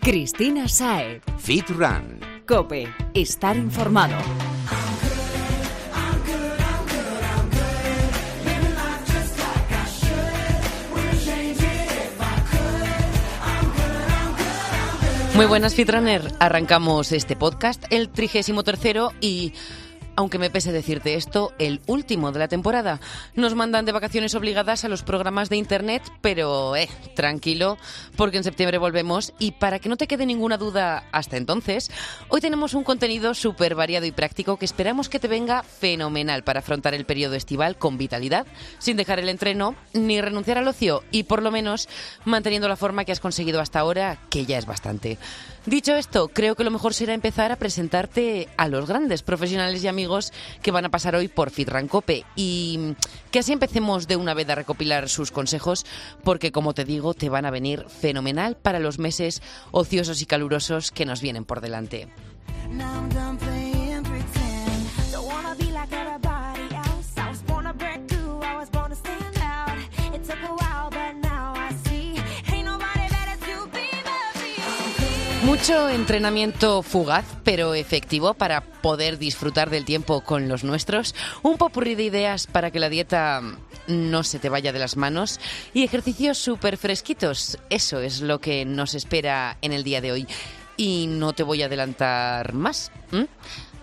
Cristina Sae. Fit Run. Cope. Estar informado. Muy buenas, Fitrunner. Arrancamos este podcast, el trigésimo tercero y aunque me pese decirte esto, el último de la temporada. Nos mandan de vacaciones obligadas a los programas de Internet, pero eh, tranquilo, porque en septiembre volvemos y para que no te quede ninguna duda hasta entonces, hoy tenemos un contenido súper variado y práctico que esperamos que te venga fenomenal para afrontar el periodo estival con vitalidad, sin dejar el entreno ni renunciar al ocio y por lo menos manteniendo la forma que has conseguido hasta ahora, que ya es bastante. Dicho esto, creo que lo mejor será empezar a presentarte a los grandes profesionales y amigos que van a pasar hoy por Fitrancope y que así empecemos de una vez a recopilar sus consejos porque como te digo te van a venir fenomenal para los meses ociosos y calurosos que nos vienen por delante. Mucho entrenamiento fugaz, pero efectivo para poder disfrutar del tiempo con los nuestros. Un popurrí de ideas para que la dieta no se te vaya de las manos. Y ejercicios súper fresquitos. Eso es lo que nos espera en el día de hoy. Y no te voy a adelantar más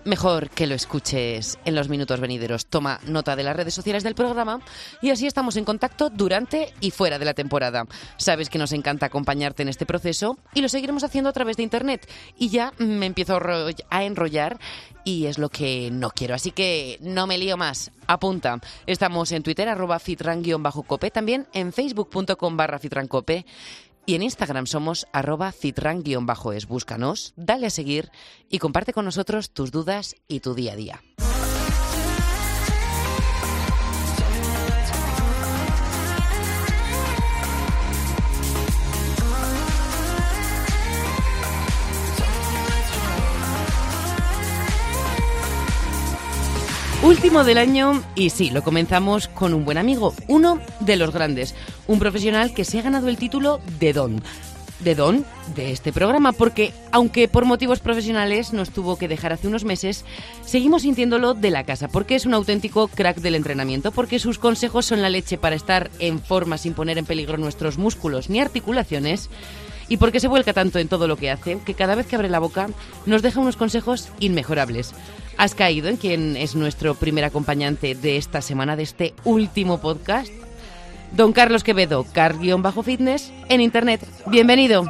mejor que lo escuches en los minutos venideros. Toma nota de las redes sociales del programa y así estamos en contacto durante y fuera de la temporada. Sabes que nos encanta acompañarte en este proceso y lo seguiremos haciendo a través de Internet. Y ya me empiezo a enrollar y es lo que no quiero. Así que no me lío más. Apunta. Estamos en Twitter, arroba fitran-cope, también en facebook.com barra fitrancope y en Instagram somos arroba citran-es. Búscanos, dale a seguir y comparte con nosotros tus dudas y tu día a día. Último del año y sí, lo comenzamos con un buen amigo, uno de los grandes, un profesional que se ha ganado el título de Don. De Don de este programa, porque aunque por motivos profesionales nos tuvo que dejar hace unos meses, seguimos sintiéndolo de la casa, porque es un auténtico crack del entrenamiento, porque sus consejos son la leche para estar en forma sin poner en peligro nuestros músculos ni articulaciones y porque se vuelca tanto en todo lo que hace que cada vez que abre la boca nos deja unos consejos inmejorables. Has caído en quien es nuestro primer acompañante de esta semana, de este último podcast. Don Carlos Quevedo, car-fitness en internet. Bienvenido.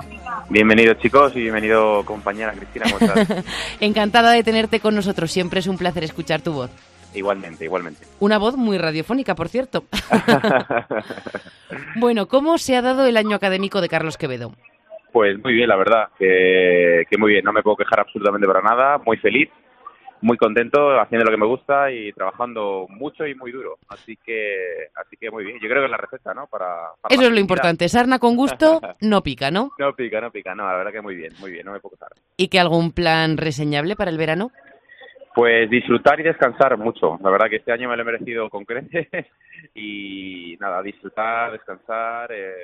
Bienvenido chicos y bienvenido compañera Cristina. Encantada de tenerte con nosotros. Siempre es un placer escuchar tu voz. Igualmente, igualmente. Una voz muy radiofónica, por cierto. bueno, ¿cómo se ha dado el año académico de Carlos Quevedo? Pues muy bien, la verdad, que, que muy bien. No me puedo quejar absolutamente para nada. Muy feliz muy contento haciendo lo que me gusta y trabajando mucho y muy duro. Así que, así que muy bien. Yo creo que es la receta, ¿no? Para, Eso es lo importante. Sarna con gusto no pica, ¿no? No pica, no pica. No, la verdad que muy bien, muy bien. No me puedo quejar. ¿Y que algún plan reseñable para el verano? Pues disfrutar y descansar mucho. La verdad que este año me lo he merecido con creces y nada, disfrutar, descansar. Eh,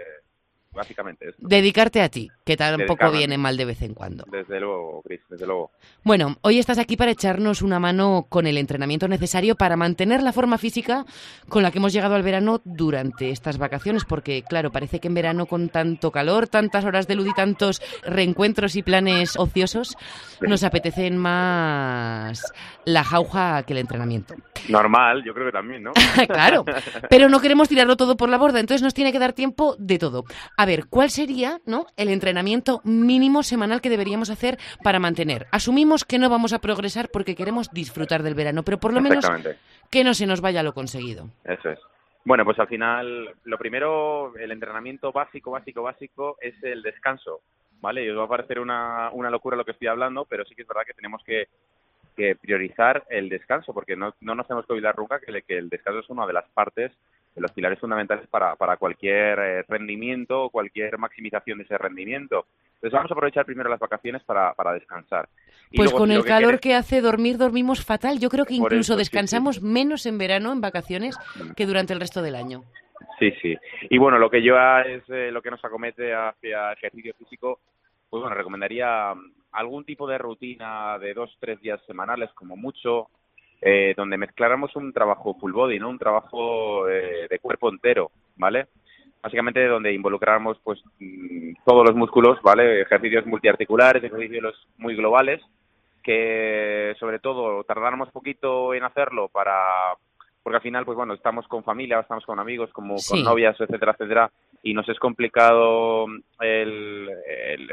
básicamente Dedicarte a ti, que tampoco viene mal de vez en cuando. Desde luego, Cris, desde luego. Bueno, hoy estás aquí para echarnos una mano con el entrenamiento necesario para mantener la forma física con la que hemos llegado al verano durante estas vacaciones, porque claro, parece que en verano con tanto calor, tantas horas de luz y tantos reencuentros y planes ociosos, nos apetecen más la jauja que el entrenamiento. Normal, yo creo que también, ¿no? claro, pero no queremos tirarlo todo por la borda, entonces nos tiene que dar tiempo de todo a ver, ¿cuál sería ¿no? el entrenamiento mínimo semanal que deberíamos hacer para mantener? Asumimos que no vamos a progresar porque queremos disfrutar del verano, pero por lo menos que no se nos vaya lo conseguido. Eso es. Bueno, pues al final, lo primero, el entrenamiento básico, básico, básico es el descanso, ¿vale? Y os va a parecer una, una locura lo que estoy hablando, pero sí que es verdad que tenemos que, priorizar el descanso, porque no, no nos tenemos que olvidar nunca que, que el descanso es una de las partes de los pilares fundamentales para, para cualquier eh, rendimiento o cualquier maximización de ese rendimiento. Entonces vamos a aprovechar primero las vacaciones para, para descansar. pues con el calor que hace dormir, dormimos fatal. Yo creo que incluso descansamos menos en verano, en vacaciones, mm. que durante el resto del año. Sí, sí. Y bueno, lo que yo es eh, lo que nos acomete hacia ejercicio físico pues bueno, recomendaría algún tipo de rutina de dos, tres días semanales como mucho, eh, donde mezcláramos un trabajo full body, ¿no? Un trabajo eh, de cuerpo entero, ¿vale? Básicamente donde involucráramos pues mm, todos los músculos, ¿vale? Ejercicios multiarticulares, ejercicios muy globales, que sobre todo tardáramos poquito en hacerlo para porque al final pues bueno estamos con familia estamos con amigos como con novias etcétera etcétera y nos es complicado el,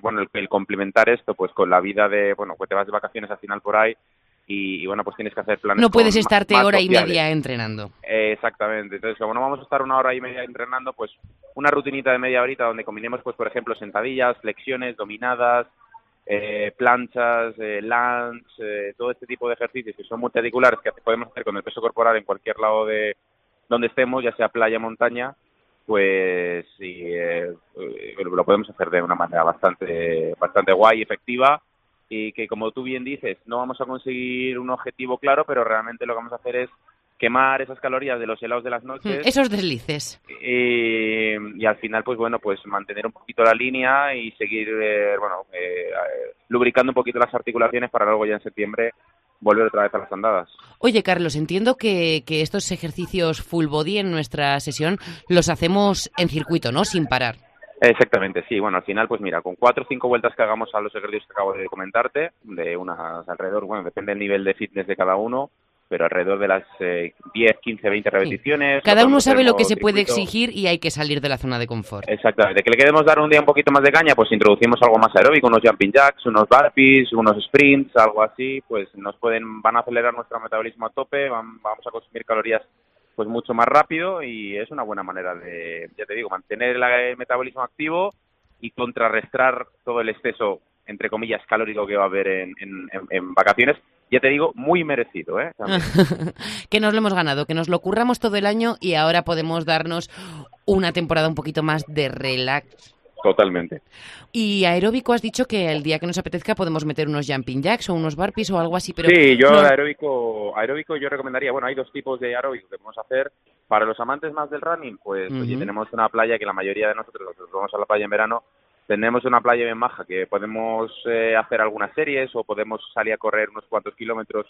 bueno el, complementar esto pues con la vida de bueno pues te vas de vacaciones al final por ahí y, bueno pues tienes que hacer planes no puedes estarte hora y media entrenando. Exactamente. Entonces como no vamos a estar una hora y media entrenando pues una rutinita de media horita donde combinemos pues por ejemplo sentadillas flexiones dominadas eh, planchas, eh, lunge, eh, todo este tipo de ejercicios que son multiarticulares que podemos hacer con el peso corporal en cualquier lado de donde estemos, ya sea playa, montaña, pues sí, eh, lo podemos hacer de una manera bastante, bastante guay, efectiva y que como tú bien dices, no vamos a conseguir un objetivo claro, pero realmente lo que vamos a hacer es quemar esas calorías de los helados de las noches. Hmm, esos deslices. Y, al final, pues bueno, pues mantener un poquito la línea y seguir, eh, bueno, eh, lubricando un poquito las articulaciones para luego ya en septiembre volver otra vez a las andadas. Oye, Carlos, entiendo que, que estos ejercicios full body en nuestra sesión los hacemos en circuito, ¿no? Sin parar. Exactamente, sí. Bueno, al final, pues mira, con cuatro o cinco vueltas que hagamos a los ejercicios que acabo de comentarte, de unas alrededor, bueno, depende del nivel de fitness de cada uno, pero alrededor de las 10, 15, 20 repeticiones. Cada uno sabe lo que se puede exigir y hay que salir de la zona de confort. Exactamente. Que le queremos dar un día un poquito más de caña, pues introducimos algo más aeróbico, unos jumping jacks, unos burpees, unos sprints, algo así, pues nos pueden, van a acelerar nuestro metabolismo a tope, vamos a consumir calorías pues mucho más rápido y es una buena manera de, ya te digo, mantener el metabolismo activo y contrarrestar todo el exceso, entre comillas, calórico que va a haber en, en vacaciones ya te digo, muy merecido. ¿eh? que nos lo hemos ganado, que nos lo curramos todo el año y ahora podemos darnos una temporada un poquito más de relax. Totalmente. Y aeróbico has dicho que el día que nos apetezca podemos meter unos jumping jacks o unos burpees o algo así, pero Sí, yo aeróbico, aeróbico yo recomendaría, bueno, hay dos tipos de aeróbico que podemos hacer. Para los amantes más del running, pues tenemos una playa que la mayoría de nosotros, nosotros vamos a la playa en verano, tenemos una playa bien maja que podemos eh, hacer algunas series o podemos salir a correr unos cuantos kilómetros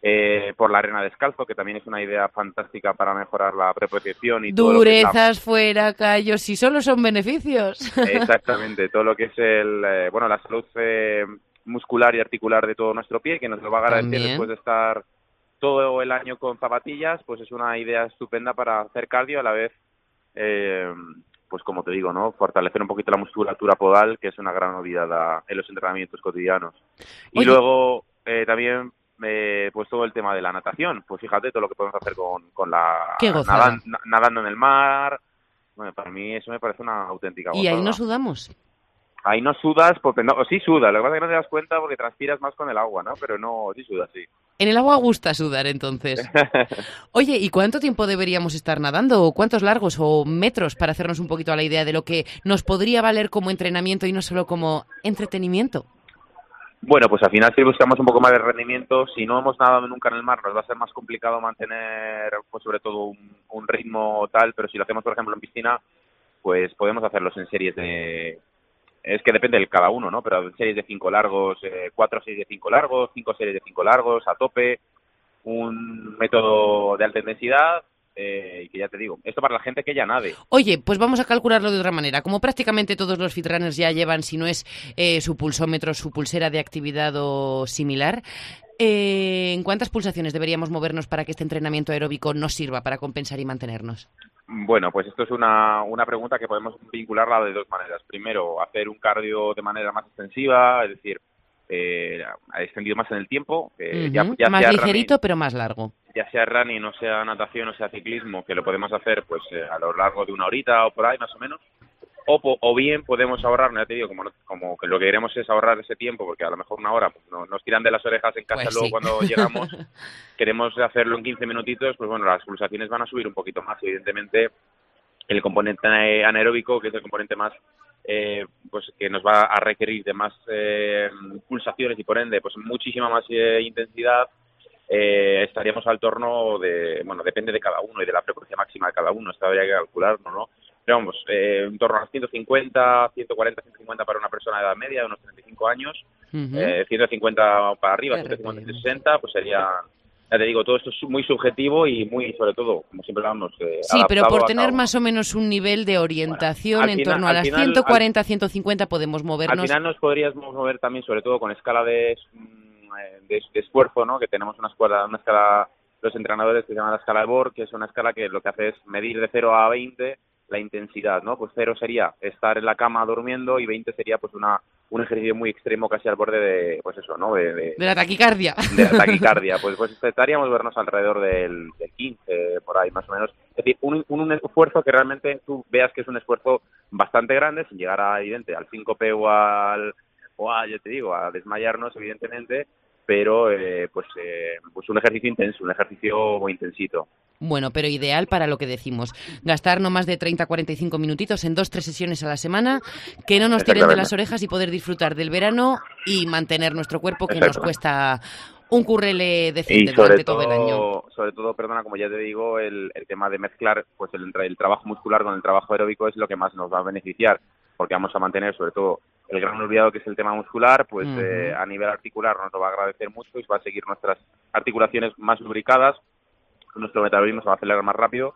eh, por la arena descalzo, que también es una idea fantástica para mejorar la preposición y Durezas fuera, callos, si solo son beneficios. Exactamente, todo lo que es el, eh, bueno, la salud muscular y articular de todo nuestro pie, que nos lo va a agradecer después de estar todo el año con zapatillas, pues es una idea estupenda para hacer cardio a la vez eh, pues como te digo, ¿no? Fortalecer un poquito la musculatura podal, que es una gran novedad en los entrenamientos cotidianos. Y luego eh, también eh, pues todo el tema de la natación, pues fíjate todo lo que podemos hacer con, con la nadando en el mar. Bueno, para mí eso me parece una auténtica gozada. ¿Y ahí no sudamos? Ahí no sudas porque no, sí suda, lo que pasa es que no te das cuenta porque transpiras más con el agua, ¿no? Pero no, sí sudas, sí. En el agua gusta sudar, entonces. Oye, ¿y cuánto tiempo deberíamos estar nadando? ¿O cuántos largos o metros para hacernos un poquito a la idea de lo que nos podría valer como entrenamiento y no solo como entretenimiento? Bueno, pues al final si buscamos un poco más de rendimiento, si no hemos nadado nunca en el mar, nos va a ser más complicado mantener, pues sobre todo un, un ritmo tal, pero si lo hacemos, por ejemplo, en piscina, pues podemos hacerlos en series de es que depende de cada uno, ¿no? Pero series de cinco largos, eh, cuatro series de cinco largos, cinco series de cinco largos, a tope, un método de alta intensidad, eh, y que ya te digo, esto para la gente que ya nade. Oye, pues vamos a calcularlo de otra manera. Como prácticamente todos los fitrunners ya llevan, si no es eh, su pulsómetro, su pulsera de actividad o similar, ¿en cuántas pulsaciones deberíamos movernos para que este entrenamiento aeróbico nos sirva para compensar y mantenernos? Bueno, pues esto es una, una pregunta que podemos vincularla de dos maneras. Primero, hacer un cardio de manera más extensiva, es decir, eh, extendido más en el tiempo. ya, más ligerito, pero más largo. Ya sea running, o sea natación, o sea ciclismo, que lo podemos hacer pues eh, a lo largo de una horita o por ahí más o menos. O, o bien podemos ahorrar, ya te digo, como, como que lo que queremos es ahorrar ese tiempo, porque a lo mejor una hora pues, nos tiran de las orejas en casa pues luego cuando llegamos, queremos hacerlo en 15 minutitos, pues bueno, las pulsaciones van a subir un poquito más. Evidentemente, el componente anaeróbico, que es el componente más eh, pues que nos va a requerir de más eh, pulsaciones y por ende pues muchísima más eh, intensidad eh, estaríamos al torno de bueno depende de cada uno y de la frecuencia máxima de cada uno esto habría que calcularlo no pero vamos, eh, en torno a 150, 140, 150 para una persona de edad media de unos 35 años, eh, 150 para arriba, 150, 160, pues sería ya te digo, todo esto es muy subjetivo y muy, sobre todo, como siempre hablamos. Eh, sí, pero por tener más o menos un nivel de orientación en torno a las 140, 150 podemos movernos. Al final nos podríamos mover también, sobre todo con escala de, mm, de, esfuerzo, ¿no? Que tenemos una escala, una escala, los entrenadores que se llama la escala de Borg, que es una escala que lo que hace es medir de 0 a 20 la intensidad, ¿no? Pues 0 sería estar en la cama durmiendo y 20 sería pues una un ejercicio muy extremo casi al borde de, pues eso, ¿no? De, de, la taquicardia. De la taquicardia. Pues, pues estaríamos vernos alrededor del, del 15, por ahí más o menos. Es decir, un, un, esfuerzo que realmente tú veas que es un esfuerzo bastante grande, sin llegar a, evidente, al 5P o al, o a, yo te digo, a desmayarnos, evidentemente, pero eh, pues, eh, pues un ejercicio intenso, un ejercicio muy intensito. Bueno, pero ideal para lo que decimos. Gastar no más de 30-45 minutitos en dos, tres sesiones a la semana, que no nos tiren de las orejas y poder disfrutar del verano y mantener nuestro cuerpo que nos cuesta un currele decente durante todo, el año. Sobre todo, perdona, como ya te digo, el, tema de mezclar pues el, el, trabajo muscular con el trabajo aeróbico es lo que más nos va a beneficiar, porque vamos a mantener sobre todo el gran olvidado que es el tema muscular, pues eh, a nivel articular nos lo va a agradecer mucho y va a seguir nuestras articulaciones más lubricadas, nuestro metabolismo se va a acelerar más rápido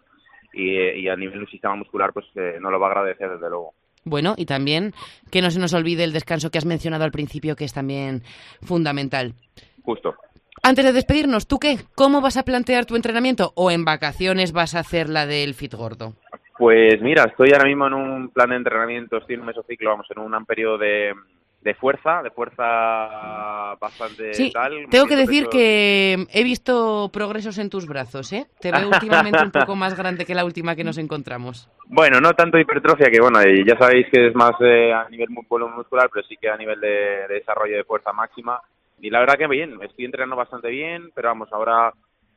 y, a nivel del sistema muscular pues eh, no lo va a agradecer desde luego. Bueno, y también que no se nos olvide el descanso que has mencionado al principio, que es también fundamental. Justo. Antes de despedirnos, ¿tú qué? ¿Cómo vas a plantear tu entrenamiento? ¿O en vacaciones vas a hacer la del fit gordo? Pues mira, estoy ahora mismo en un plan de entrenamiento, estoy en un mesociclo, vamos, en un periodo de, de fuerza, de fuerza bastante sí, tal. Tengo que decir que he visto progresos en tus brazos, ¿eh? Te veo últimamente un poco más grande que la última que nos encontramos. Bueno, no tanto hipertrofia, que bueno, ya sabéis que es más eh, a nivel muscular, pero sí que a nivel de, desarrollo de fuerza máxima. Y la verdad que bien, estoy entrenando bastante bien, pero vamos, ahora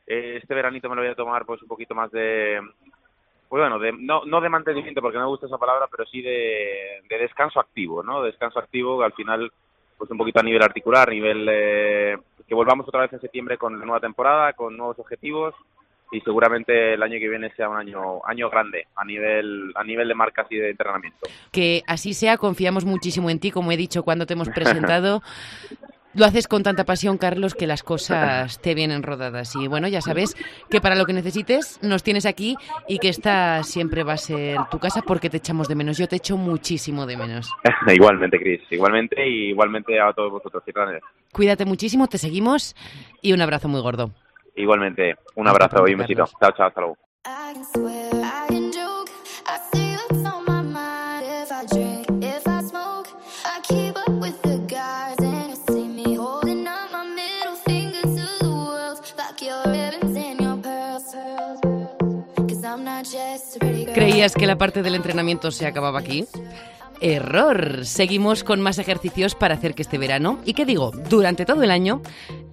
eh, este veranito me lo voy a tomar pues un poquito más de, pues bueno, de, no, no de mantenimiento porque no me gusta esa palabra, pero sí de, descanso activo, ¿no? Descanso activo que al final, pues un poquito a nivel articular, a nivel eh, que volvamos otra vez en septiembre con la nueva temporada, con nuevos objetivos y seguramente el año que viene sea un año año grande a nivel a nivel de marcas y de entrenamiento. Que así sea, confiamos muchísimo en ti, como he dicho cuando te hemos presentado. Lo haces con tanta pasión, Carlos, que las cosas te vienen rodadas. Y bueno, ya sabes que para lo que necesites nos tienes aquí y que esta siempre va a ser tu casa porque te echamos de menos. Yo te echo muchísimo de menos. igualmente, Cris. Igualmente y igualmente a todos vosotros. Cuídate muchísimo, te seguimos y un abrazo muy gordo. Igualmente, un abrazo y un besito. Chao, chao, hasta luego. ¿Creías que la parte del entrenamiento se acababa aquí? Error. Seguimos con más ejercicios para hacer que este verano, y qué digo, durante todo el año,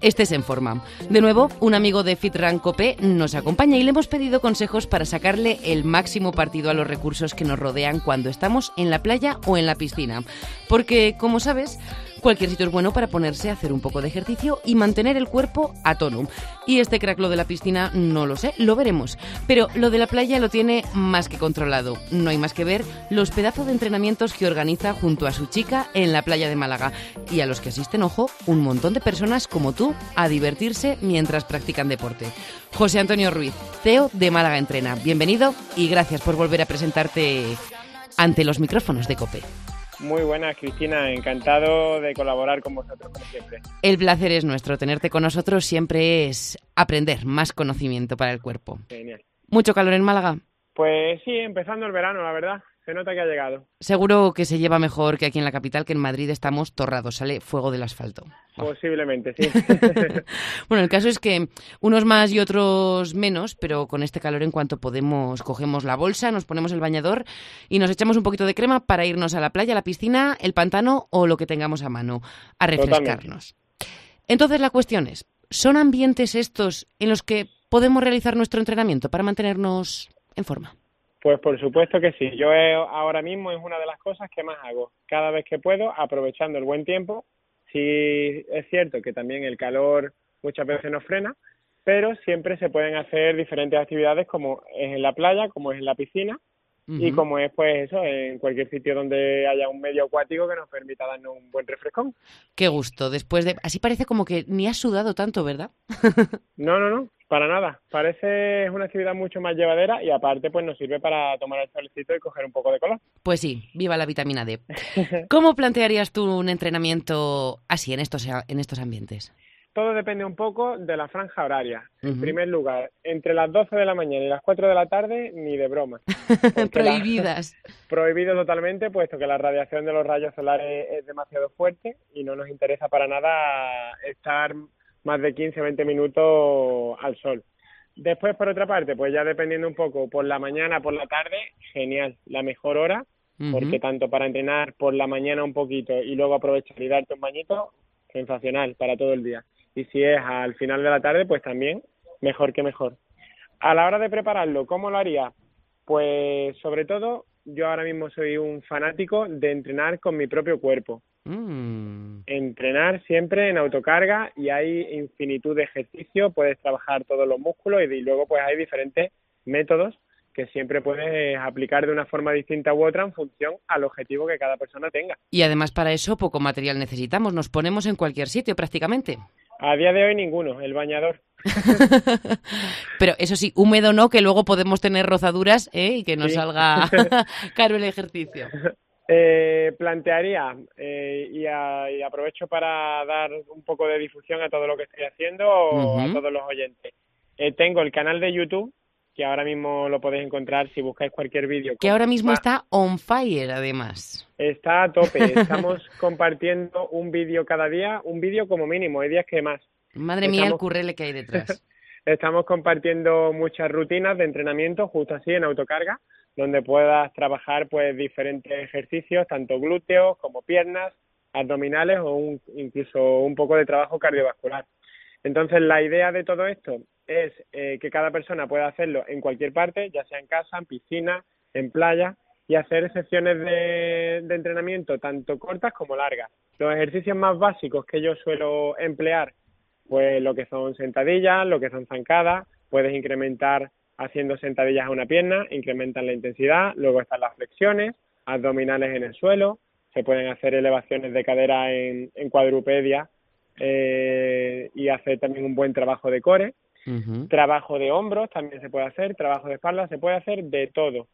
estés en forma. De nuevo, un amigo de FitRun Cope nos acompaña y le hemos pedido consejos para sacarle el máximo partido a los recursos que nos rodean cuando estamos en la playa o en la piscina. Porque, como sabes, Cualquier sitio es bueno para ponerse a hacer un poco de ejercicio y mantener el cuerpo a tono. Y este crack lo de la piscina no lo sé, lo veremos. Pero lo de la playa lo tiene más que controlado. No hay más que ver los pedazos de entrenamientos que organiza junto a su chica en la playa de Málaga. Y a los que asisten, ojo, un montón de personas como tú a divertirse mientras practican deporte. José Antonio Ruiz, CEO de Málaga Entrena. Bienvenido y gracias por volver a presentarte ante los micrófonos de COPE. Muy buenas, Cristina. Encantado de colaborar con vosotros, como siempre. El placer es nuestro. Tenerte con nosotros siempre es aprender más conocimiento para el cuerpo. Genial. ¿Mucho calor en Málaga? Pues sí, empezando el verano, la verdad se nota que ha llegado. Seguro que se lleva mejor que aquí en la capital, que en Madrid estamos torrados, sale fuego del asfalto. Posiblemente, sí. bueno, el caso es que unos más y otros menos, pero con este calor en cuanto podemos cogemos la bolsa, nos ponemos el bañador y nos echamos un poquito de crema para irnos a la playa, a la piscina, el pantano o lo que tengamos a mano, a refrescarnos. Entonces la cuestión es, ¿son ambientes estos en los que podemos realizar nuestro entrenamiento para mantenernos en forma? Pues por supuesto que sí. Yo ahora mismo es una de las cosas que más hago. Cada vez que puedo, aprovechando el buen tiempo. Sí es cierto que también el calor muchas veces nos frena, pero siempre se pueden hacer diferentes actividades como es en la playa, como es en la piscina. Y como es pues eso, en cualquier sitio donde haya un medio acuático que nos permita darnos un buen refrescón. Qué gusto, después de... Así parece como que ni has sudado tanto, ¿verdad? no, no, no, para nada. Parece una actividad mucho más llevadera y aparte pues nos sirve para tomar el solecito y coger un poco de color. Pues sí, viva la vitamina D. ¿Cómo plantearías tú un entrenamiento así en estos, en estos ambientes? Todo depende un poco de la franja horaria. En primer lugar, entre las 12 de la mañana y las 4 de la tarde, ni de broma. Prohibidas. Prohibido totalmente, puesto que la radiación de los rayos solares es demasiado fuerte y no nos interesa para nada estar más de 15 o 20 minutos al sol. Después, por otra parte, pues ya dependiendo un poco, por la mañana, por la tarde, genial, la mejor hora, porque tanto para entrenar por la mañana un poquito y luego aprovechar y darte un bañito, sensacional para todo el día y si es al final de la tarde, pues también mejor que mejor. A la hora de prepararlo, ¿cómo lo haría? Pues sobre todo, yo ahora mismo soy un fanático de entrenar con mi propio cuerpo. Mm. Entrenar siempre en autocarga y hay infinitud de ejercicios, puedes trabajar todos los músculos y luego pues hay diferentes métodos que siempre puedes aplicar de una forma distinta u otra en función al objetivo que cada persona tenga. Y además para eso poco material necesitamos, nos ponemos en cualquier sitio prácticamente. A día de hoy ninguno, el bañador. Pero eso sí, húmedo no, que luego podemos tener rozaduras ¿eh? y que nos salga caro el ejercicio. Eh, plantearía, eh, y, aprovecho para dar un poco de difusión a todo lo que estoy haciendo o a todos los oyentes. Eh, tengo el canal de YouTube que ahora mismo lo podéis encontrar si buscáis cualquier vídeo. Que ahora mismo está on fire, además. Está a tope. Estamos compartiendo un vídeo cada día, un vídeo como mínimo, hay días que más. Madre mía, el currele que hay detrás. Estamos compartiendo muchas rutinas de entrenamiento, justo así, en autocarga, donde puedas trabajar pues diferentes ejercicios, tanto glúteos como piernas, abdominales o incluso un poco de trabajo cardiovascular. Entonces, la idea de todo esto es eh, que cada persona pueda hacerlo en cualquier parte, ya sea en casa, en piscina, en playa, y hacer sesiones de, entrenamiento tanto cortas como largas. Los ejercicios más básicos que yo suelo emplear, pues lo que son sentadillas, lo que son zancadas, puedes incrementar haciendo sentadillas a una pierna, incrementan la intensidad, luego están las flexiones, abdominales en el suelo, se pueden hacer elevaciones de cadera en, cuadrupedia eh, y hacer también un buen trabajo de core. Trabajo de hombros también se puede hacer, trabajo de espalda, se puede hacer de todo.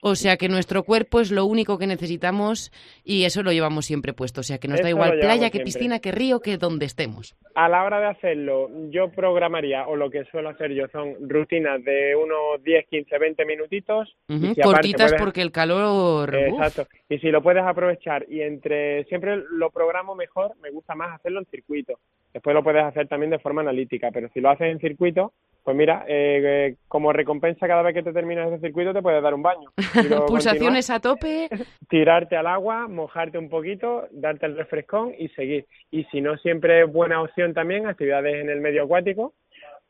O sea que nuestro cuerpo es lo único que necesitamos y eso lo llevamos siempre puesto. O sea que nos da igual playa, que piscina, que río, que donde estemos. A la hora de hacerlo, yo programaría, o lo que suelo hacer yo, son rutinas de unos 10, 15, 20 minutitos. cortitas porque el calor... Exacto. Y si lo puedes aprovechar y entre... Siempre lo programo mejor, me gusta más hacerlo en circuito. Después lo puedes hacer también de forma analítica, pero si lo haces en circuito, pues mira, eh, como recompensa cada vez que te terminas ese circuito te puedes dar un baño. Pulsaciones a tope. Tirarte al agua, mojarte un poquito, darte el refrescón y seguir. Y si no, siempre es buena opción también actividades en el medio acuático,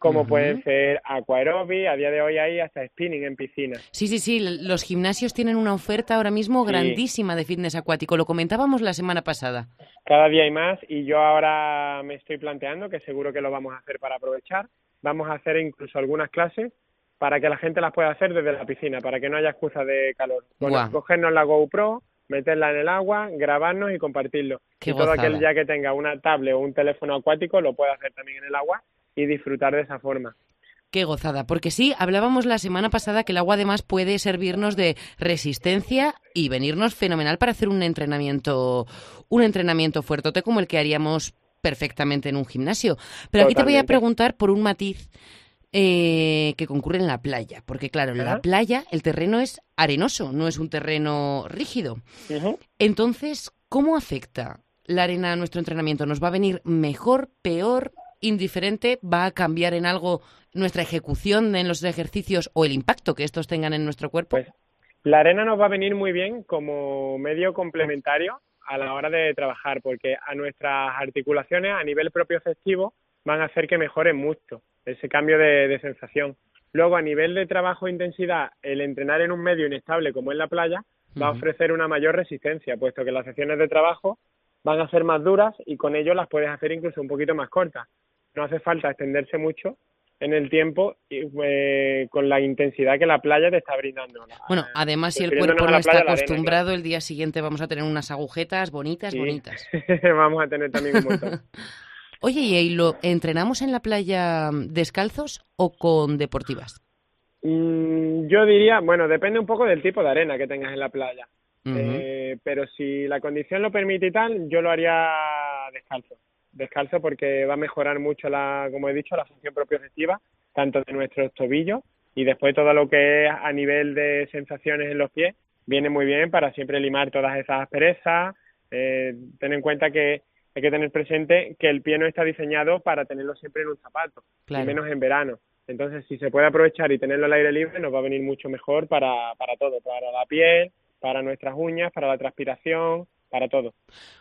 como pueden ser aquaerobic, a día de hoy hay hasta spinning en piscina. Sí, sí, sí, los gimnasios tienen una oferta ahora mismo grandísima de fitness acuático, lo comentábamos la semana pasada. Cada día hay más y yo ahora me estoy planteando que seguro que lo vamos a hacer para aprovechar vamos a hacer incluso algunas clases para que la gente las pueda hacer desde la piscina, para que no haya excusa de calor. Bueno, cogernos la GoPro, meterla en el agua, grabarnos y compartirlo. y todo aquel ya que tenga una tablet o un teléfono acuático lo puede hacer también en el agua y disfrutar de esa forma. Qué gozada, porque sí, hablábamos la semana pasada que el agua además puede servirnos de resistencia y venirnos fenomenal para hacer un entrenamiento, un entrenamiento fuerte como el que haríamos perfectamente en un gimnasio. Pero aquí te voy a preguntar por un matiz eh, que concurre en la playa, porque claro, en la playa el terreno es arenoso, no es un terreno rígido. Entonces, ¿cómo afecta la arena a nuestro entrenamiento? ¿Nos va a venir mejor, peor, indiferente? ¿Va a cambiar en algo nuestra ejecución en los ejercicios o el impacto que estos tengan en nuestro cuerpo? Pues la arena nos va a venir muy bien como medio complementario a la hora de trabajar, porque a nuestras articulaciones a nivel propio festivo van a hacer que mejoren mucho ese cambio de, sensación. Luego, a nivel de trabajo e intensidad, el entrenar en un medio inestable como en la playa va a ofrecer una mayor resistencia, puesto que las sesiones de trabajo van a ser más duras y con ello las puedes hacer incluso un poquito más cortas. No hace falta extenderse mucho en el tiempo y, eh, con la intensidad que la playa te está brindando. Bueno, además si el cuerpo no está acostumbrado, el día siguiente vamos a tener unas agujetas bonitas, bonitas. vamos a tener también un montón. Oye, ¿y lo entrenamos en la playa descalzos o con deportivas? Mm, yo diría, bueno, depende un poco del tipo de arena que tengas en la playa. eh, pero si la condición lo permite y tal, yo lo haría descalzo. Descalzo porque va a mejorar mucho, la, como he dicho, la función propioceptiva, tanto de nuestros tobillos y después todo lo que es a nivel de sensaciones en los pies, viene muy bien para siempre limar todas esas asperezas. Eh, ten en cuenta que hay que tener presente que el pie no está diseñado para tenerlo siempre en un zapato, y menos en verano. Entonces, si se puede aprovechar y tenerlo al aire libre, nos va a venir mucho mejor para, para todo, para la piel, para nuestras uñas, para la transpiración, para todo.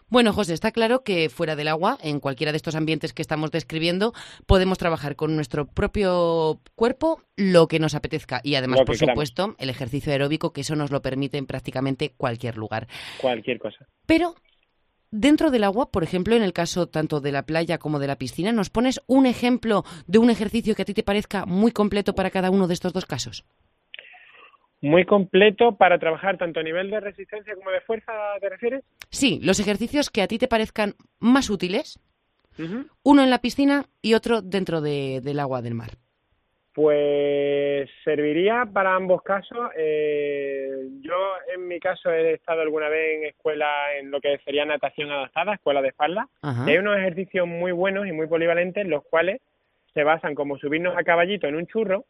Bueno, José, está claro que fuera del agua, en cualquiera de estos ambientes que estamos describiendo, podemos trabajar con nuestro propio cuerpo lo que nos apetezca y además, por supuesto, el ejercicio aeróbico, que eso nos lo permite en prácticamente cualquier lugar. Cualquier cosa. Pero Dentro del agua, por ejemplo, en el caso tanto de la playa como de la piscina, ¿nos pones un ejemplo de un ejercicio que a ti te parezca muy completo para cada uno de estos dos casos? Muy completo para trabajar tanto a nivel de resistencia como de fuerza, ¿te refieres? Sí, los ejercicios que a ti te parezcan más útiles, uno en la piscina y otro dentro del agua del mar. Pues serviría para ambos casos. Eh, yo en mi caso he estado alguna vez en escuela en lo que sería natación adaptada, escuela de espalda. hay unos ejercicios muy buenos y muy polivalentes, los cuales se basan como subirnos a caballito en un churro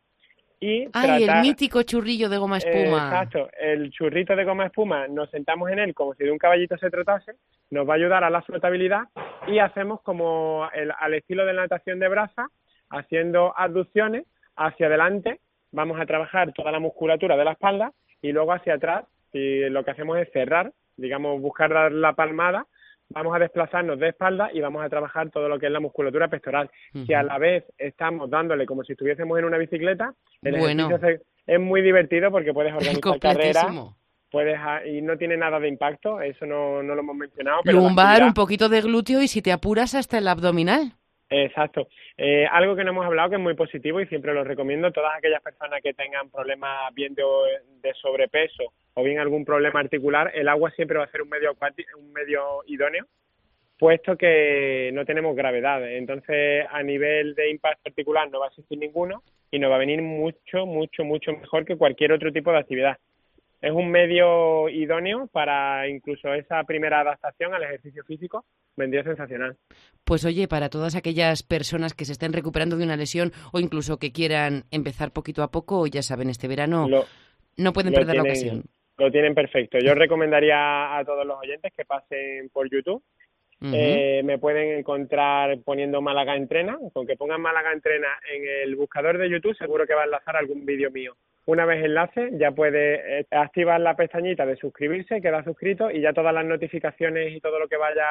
y Ay, el mítico churrillo de goma espuma. exacto, el churrito de goma espuma, nos sentamos en él como si de un caballito se tratase, nos va a ayudar a la flotabilidad y hacemos como el, al estilo de la natación de brasa, haciendo abducciones hacia adelante vamos a trabajar toda la musculatura de la espalda y luego hacia atrás y lo que hacemos es cerrar, digamos, buscar dar la palmada, vamos a desplazarnos de espalda y vamos a trabajar todo lo que es la musculatura pectoral. Si a la vez estamos dándole como si estuviésemos en una bicicleta, el bueno. es muy divertido porque puedes organizar carreras puedes y no tiene nada de impacto, eso no, no lo hemos mencionado. Pero Lumbar, un poquito de glúteo y si te apuras hasta el abdominal. Exacto. Eh, algo que no hemos hablado que es muy positivo y siempre lo recomiendo, todas aquellas personas que tengan problemas bien de, sobrepeso o bien algún problema articular, el agua siempre va a ser un medio, un medio idóneo, puesto que no tenemos gravedad. Entonces, a nivel de impacto articular no va a existir ninguno y nos va a venir mucho, mucho, mucho mejor que cualquier otro tipo de actividad es un medio idóneo para incluso esa primera adaptación al ejercicio físico, vendría sensacional. Pues oye, para todas aquellas personas que se estén recuperando de una lesión o incluso que quieran empezar poquito a poco, ya saben, este verano no pueden perder la ocasión. Lo tienen perfecto. Yo recomendaría a todos los oyentes que pasen por YouTube. Eh, me pueden encontrar poniendo Málaga Entrena. Con que pongan Málaga Entrena en el buscador de YouTube, seguro que va a enlazar algún vídeo mío una vez enlace, ya puede eh, activar la pestañita de suscribirse, queda suscrito y ya todas las notificaciones y todo lo que vaya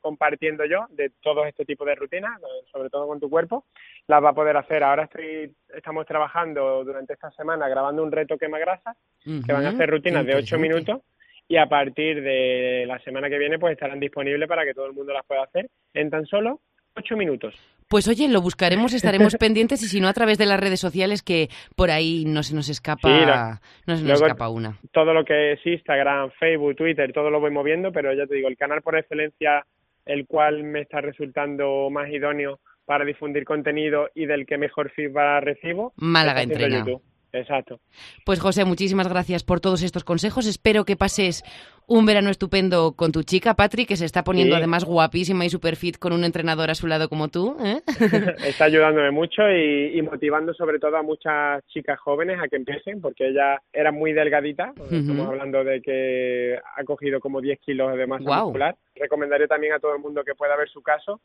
compartiendo yo de todo este tipo de rutinas, eh, sobre todo con tu cuerpo, las va a poder hacer. Ahora estoy, estamos trabajando durante esta semana grabando un reto quema grasa, que van a ser rutinas de 8 minutos y a partir de la semana que viene pues estarán disponibles para que todo el mundo las pueda hacer en tan solo 8 minutos. Pues oye, lo buscaremos, estaremos pendientes y si no a través de las redes sociales que por ahí no se nos escapa, no se nos escapa una. Todo lo que es Instagram, Facebook, Twitter, todo lo voy moviendo, pero ya te digo, el canal por excelencia, el cual me está resultando más idóneo para difundir contenido y del que mejor feedback recibo. Málaga Entrena. Exacto. Pues José, muchísimas gracias por todos estos consejos. Espero que pases un verano estupendo con tu chica, Patrick, que se está poniendo además guapísima y super fit con un entrenador a su lado como tú. ¿eh? está ayudándome mucho y, motivando sobre todo a muchas chicas jóvenes a que empiecen, porque ella era muy delgadita. Estamos hablando de que ha cogido como 10 kilos de masa muscular. Recomendaría también a todo el mundo que pueda ver su caso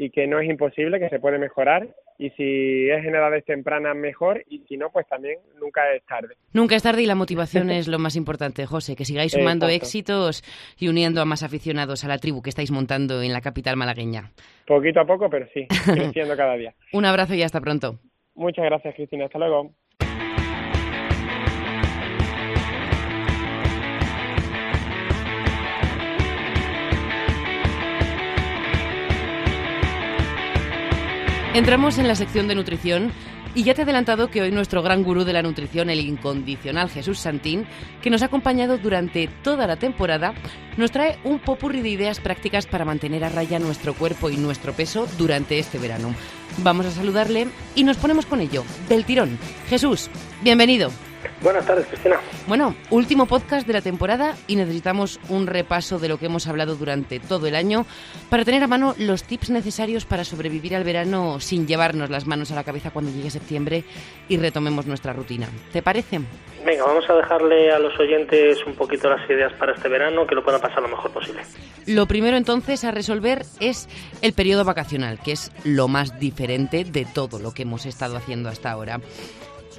y que no es imposible, que se puede mejorar y si es en edades tempranas mejor y si no, pues también nunca es tarde. Nunca es tarde y la motivación es lo más importante, José, que sigáis sumando éxitos y uniendo a más aficionados a la tribu que estáis montando en la capital malagueña. Poquito a poco, pero sí, creciendo cada día. Un abrazo y hasta pronto. Muchas gracias, Cristina. Hasta luego. Entramos en la sección de nutrición y ya te he adelantado que hoy nuestro gran gurú de la nutrición, el incondicional Jesús Santín, que nos ha acompañado durante toda la temporada, nos trae un popurri de ideas prácticas para mantener a raya nuestro cuerpo y nuestro peso durante este verano. Vamos a saludarle y nos ponemos con ello, del tirón. Jesús, bienvenido. Buenas tardes, Cristina. Bueno, último podcast de la temporada y necesitamos un repaso de lo que hemos hablado durante todo el año para tener a mano los tips necesarios para sobrevivir al verano sin llevarnos las manos a la cabeza cuando llegue septiembre y retomemos nuestra rutina. ¿Te parece? Venga, vamos a dejarle a los oyentes un poquito las ideas para este verano, que lo puedan pasar lo mejor posible. Lo primero entonces a resolver es el periodo vacacional, que es lo más diferente de todo lo que hemos estado haciendo hasta ahora.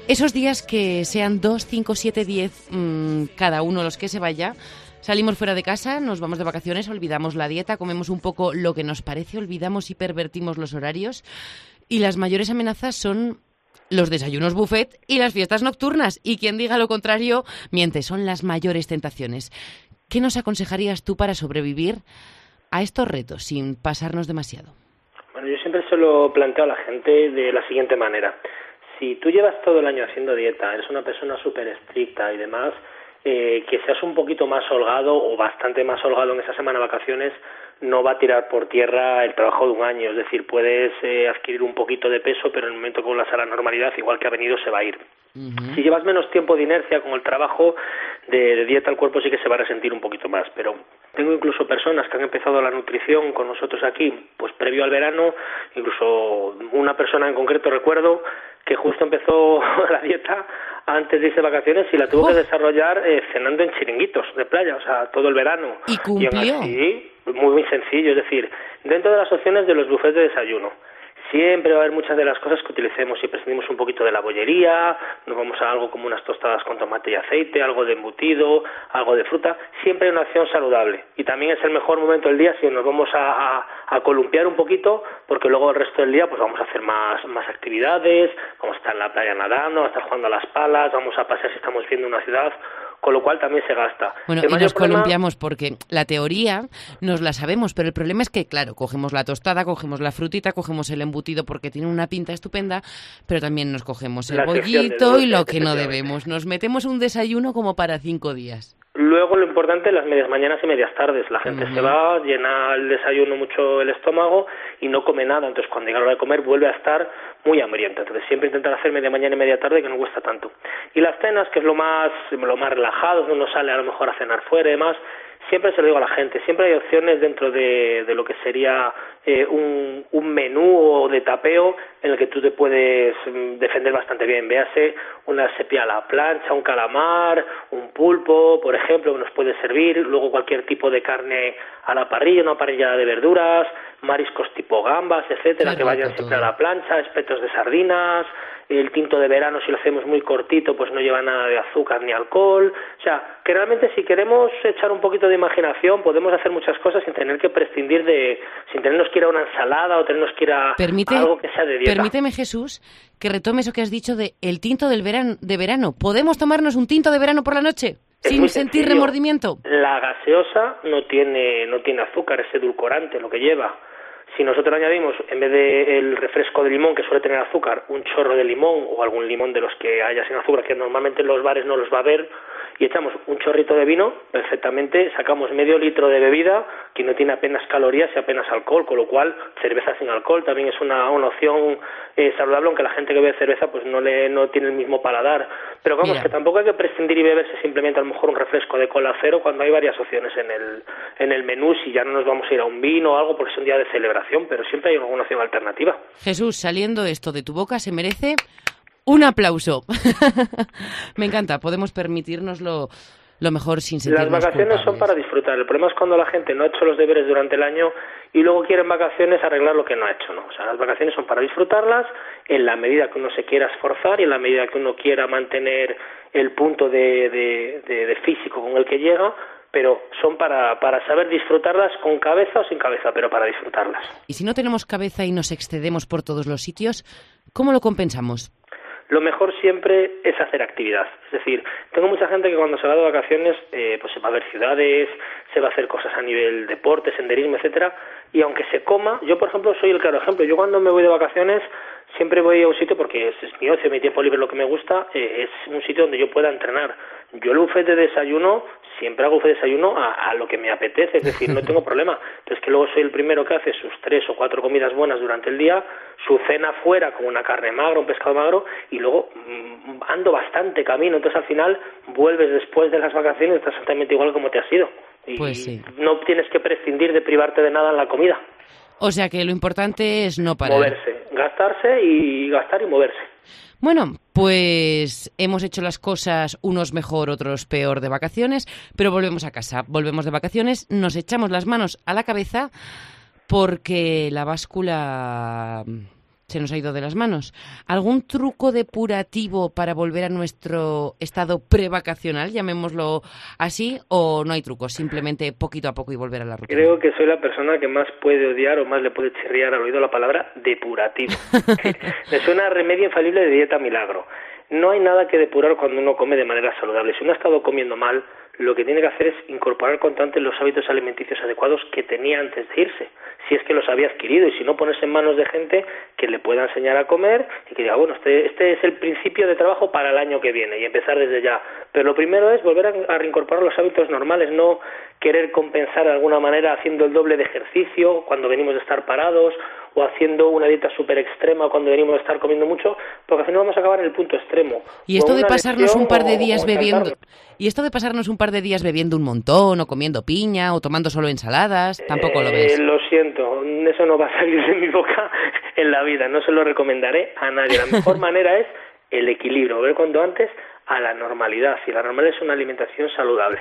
Esos días que sean 2, 5, 7, 10, cada uno los que se vaya, salimos fuera de casa, nos vamos de vacaciones, olvidamos la dieta, comemos un poco lo que nos parece, olvidamos y pervertimos los horarios. Y las mayores amenazas son los desayunos buffet y las fiestas nocturnas. Y quien diga lo contrario, miente, son las mayores tentaciones. ¿Qué nos aconsejarías tú para sobrevivir a estos retos sin pasarnos demasiado? Bueno, yo siempre se lo planteo a la gente de la siguiente manera si tú llevas todo el año haciendo dieta, eres una persona súper estricta y demás, eh, que seas un poquito más holgado o bastante más holgado en esa semana de vacaciones no va a tirar por tierra el trabajo de un año. Es decir, puedes eh, adquirir un poquito de peso, pero en el momento que vuelvas a la normalidad, igual que ha venido, se va a ir. Si llevas menos tiempo de inercia con el trabajo de, dieta, el cuerpo sí que se va a resentir un poquito más. Pero tengo incluso personas que han empezado la nutrición con nosotros aquí, pues previo al verano, incluso una persona en concreto recuerdo que justo empezó la dieta antes de irse de vacaciones y la tuvo que desarrollar eh, cenando en chiringuitos de playa, o sea, todo el verano. Y cumplió. Y muy, muy sencillo, es decir, dentro de las opciones de los bufetes de desayuno Siempre va a haber muchas de las cosas que utilicemos. Si prescindimos un poquito de la bollería, nos vamos a algo como unas tostadas con tomate y aceite, algo de embutido, algo de fruta, siempre hay una acción saludable. Y también es el mejor momento del día si nos vamos a, columpiar un poquito, porque luego el resto del día pues vamos a hacer más, más actividades, vamos a estar en la playa nadando, vamos a estar jugando a las palas, vamos a pasear si estamos viendo una ciudad con lo cual también se gasta. Bueno, y nos columpiamos porque la teoría nos la sabemos, pero el problema es que, claro, cogemos la tostada, cogemos la frutita, cogemos el embutido porque tiene una pinta estupenda, pero también nos cogemos el bollito y lo que no debemos. Nos metemos un desayuno como para cinco días. Luego lo importante, las medias mañanas y medias tardes. La gente se va, llena el desayuno mucho el estómago y no come nada. Entonces cuando llega la hora de comer vuelve a estar muy hambrienta. Entonces siempre intentar hacer media mañana y media tarde que no cuesta tanto. Y las cenas, que es lo más, lo más relajado, uno sale a lo mejor a cenar fuera y demás, siempre se lo digo a la gente, siempre hay opciones dentro de, de lo que sería eh, un, un, menú o de tapeo en el que tú te puedes mm, defender bastante bien. Véase una sepia a la plancha, un calamar, un pulpo, por ejemplo, que nos puede servir, luego cualquier tipo de carne a la parrilla, una parrilla de verduras, mariscos tipo gambas, etcétera, que vayan siempre a la plancha, espetos de sardinas, el tinto de verano si lo hacemos muy cortito pues no lleva nada de azúcar ni alcohol, o sea, que realmente si queremos echar un poquito de imaginación podemos hacer muchas cosas sin tener que prescindir de, sin tenernos que ir a una ensalada o tenernos que ir a algo que sea de dieta. Permíteme Jesús que retome eso que has dicho de el tinto del verano, de verano. ¿Podemos tomarnos un tinto de verano por la noche? sin sentir remordimiento. La gaseosa no tiene, no tiene azúcar, es edulcorante lo que lleva. Si nosotros añadimos, en vez del refresco de limón que suele tener azúcar, un chorro de limón o algún limón de los que haya sin azúcar, que normalmente en los bares no los va a haber, y echamos un chorrito de vino, perfectamente sacamos medio litro de bebida que no tiene apenas calorías y apenas alcohol, con lo cual cerveza sin alcohol también es una, una opción eh, saludable, aunque la gente que bebe cerveza pues no le no tiene el mismo paladar. Pero vamos, que tampoco hay que prescindir y beberse simplemente a lo mejor un refresco de cola cero cuando hay varias opciones en el, en el menú, si ya no nos vamos a ir a un vino o algo porque es un día de celebración, pero siempre hay alguna opción alternativa. Jesús, saliendo esto de tu boca, se merece un aplauso. Me encanta, podemos permitirnoslo lo mejor sin sentirnos Las vacaciones son para disfrutar. El problema es cuando la gente no ha hecho los deberes durante el año y luego quiere en vacaciones arreglar lo que no ha hecho, ¿no? O sea, las vacaciones son para disfrutarlas en la medida que uno se quiera esforzar y en la medida que uno quiera mantener el punto de, de, de físico con el que llega, pero son para, para saber disfrutarlas con cabeza o sin cabeza, pero para disfrutarlas. Y si no tenemos cabeza y nos excedemos por todos los sitios, ¿cómo lo compensamos? Lo mejor siempre es hacer actividad. Es decir, tengo mucha gente que cuando se va de vacaciones, eh, pues se va a ver ciudades, se va a hacer cosas a nivel deporte, senderismo, etcétera, y aunque se coma, yo por ejemplo soy el claro ejemplo. Yo cuando me voy de vacaciones siempre voy a un sitio porque es, mi ocio, mi tiempo libre, lo que me gusta, eh, es un sitio donde yo pueda entrenar. Yo el buffet de desayuno, siempre hago buffet de desayuno a, lo que me apetece, es decir, no tengo problema. Entonces que luego soy el primero que hace sus tres o cuatro comidas buenas durante el día, su cena fuera como una carne magra, un pescado magro, y luego mm, ando bastante camino. Entonces al final vuelves después de las vacaciones, exactamente igual como te has ido. Y pues no tienes que prescindir de privarte de nada en la comida. O sea que lo importante es no parar. Moverse, gastarse y gastar y moverse. Bueno, pues hemos hecho las cosas unos mejor, otros peor de vacaciones, pero volvemos a casa, volvemos de vacaciones, nos echamos las manos a la cabeza porque la báscula se nos ha ido de las manos. ¿Algún truco depurativo para volver a nuestro estado prevacacional, llamémoslo así, o no hay truco, simplemente poquito a poco y volver a la rutina? Creo que soy la persona que más puede odiar o más le puede chirriar al oído la palabra depurativo. Me suena a remedio infalible de dieta milagro. No hay nada que depurar cuando uno come de manera saludable. Si uno ha estado comiendo mal, lo que tiene que hacer es incorporar constantemente los hábitos alimenticios adecuados que tenía antes de irse, si es que los había adquirido, y si no ponerse en manos de gente que le pueda enseñar a comer y que diga, bueno, este, este es el principio de trabajo para el año que viene y empezar desde ya. Pero lo primero es volver a, a reincorporar los hábitos normales, no querer compensar de alguna manera haciendo el doble de ejercicio cuando venimos de estar parados o haciendo una dieta súper extrema cuando venimos de estar comiendo mucho, porque al final vamos a acabar en el punto extremo. Y esto de pasarnos un par de días bebiendo... Y esto de pasarnos un par de días bebiendo un montón, o comiendo piña, o tomando solo ensaladas, tampoco lo ves. Eh, lo siento, eso no va a salir de mi boca en la vida, no se lo recomendaré a nadie. La mejor manera es el equilibrio, ver cuando antes a la normalidad. Si la normalidad es una alimentación saludable.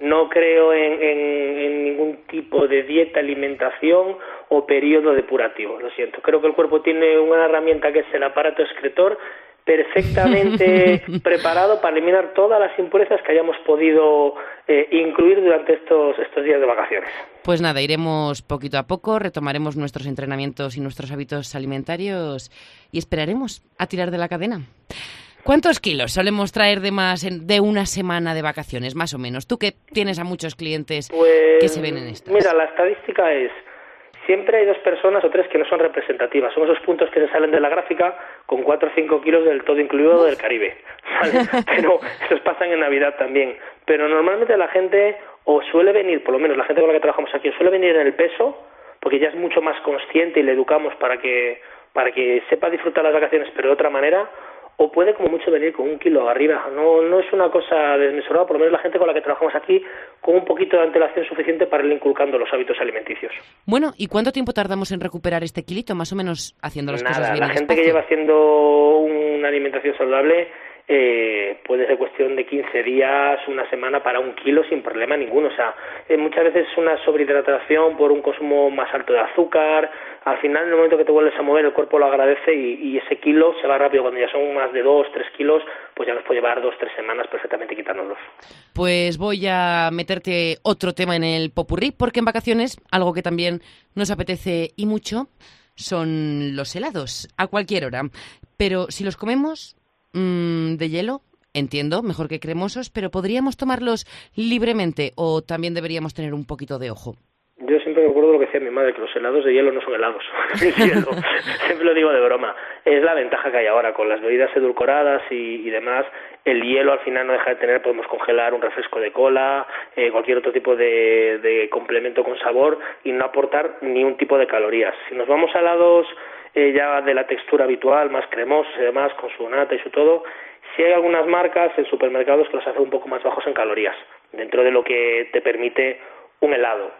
No creo en, en, ningún tipo de dieta, alimentación o periodo depurativo. Lo siento. Creo que el cuerpo tiene una herramienta que es el aparato excretor perfectamente preparado para eliminar todas las impurezas que hayamos podido eh, incluir durante estos, estos días de vacaciones. Pues nada, iremos poquito a poco, retomaremos nuestros entrenamientos y nuestros hábitos alimentarios y esperaremos a tirar de la cadena. ¿Cuántos kilos solemos traer de más de una semana de vacaciones, más o menos? Tú que tienes a muchos clientes que se ven en pues, esto. Mira, la estadística es, siempre hay dos personas o tres que no son representativas. Son esos puntos que se salen de la gráfica con cuatro o cinco kilos del todo incluido del Caribe. Pero esos pasan en Navidad también. Pero normalmente la gente o suele venir, por lo menos la gente con la que trabajamos aquí, suele venir en el peso, porque ya es mucho más consciente y le educamos para que para que sepa disfrutar las vacaciones, pero de otra manera, o puede como mucho venir con un kilo arriba. No, no es una cosa desmesurada, por lo menos la gente con la que trabajamos aquí, con un poquito de antelación suficiente para ir inculcando los hábitos alimenticios. Bueno, ¿y cuánto tiempo tardamos en recuperar este kilito, más o menos haciendo las cosas bien? La gente que lleva haciendo una alimentación saludable eh, puede ser cuestión de 15 días, una semana para un kilo sin problema ninguno. O sea, eh, muchas veces es una sobrehidratación por un consumo más alto de azúcar. Al final, en el momento que te vuelves a mover, el cuerpo lo agradece y, ese kilo se va rápido. Cuando ya son más de 2, 3 kilos, pues ya nos puede llevar 2, 3 semanas perfectamente quitárnoslos. Pues voy a meterte otro tema en el popurrí, porque en vacaciones, algo que también nos apetece y mucho, son los helados, a cualquier hora. Pero si los comemos, Mm, de hielo, entiendo, mejor que cremosos, pero ¿podríamos tomarlos libremente o también deberíamos tener un poquito de ojo? Yo siempre recuerdo lo que decía mi madre, que los helados de hielo no son helados. siempre lo digo de broma. Es la ventaja que hay ahora con las bebidas edulcoradas y, demás. El hielo al final no deja de tener, podemos congelar un refresco de cola, eh, cualquier otro tipo de, de complemento con sabor y no aportar ni un tipo de calorías. Si nos vamos a helados eh, ya de la textura habitual, más cremosos y demás, con su nata y su todo. Si hay algunas marcas en supermercados que los hacen un poco más bajos en calorías, dentro de lo que te permite un helado.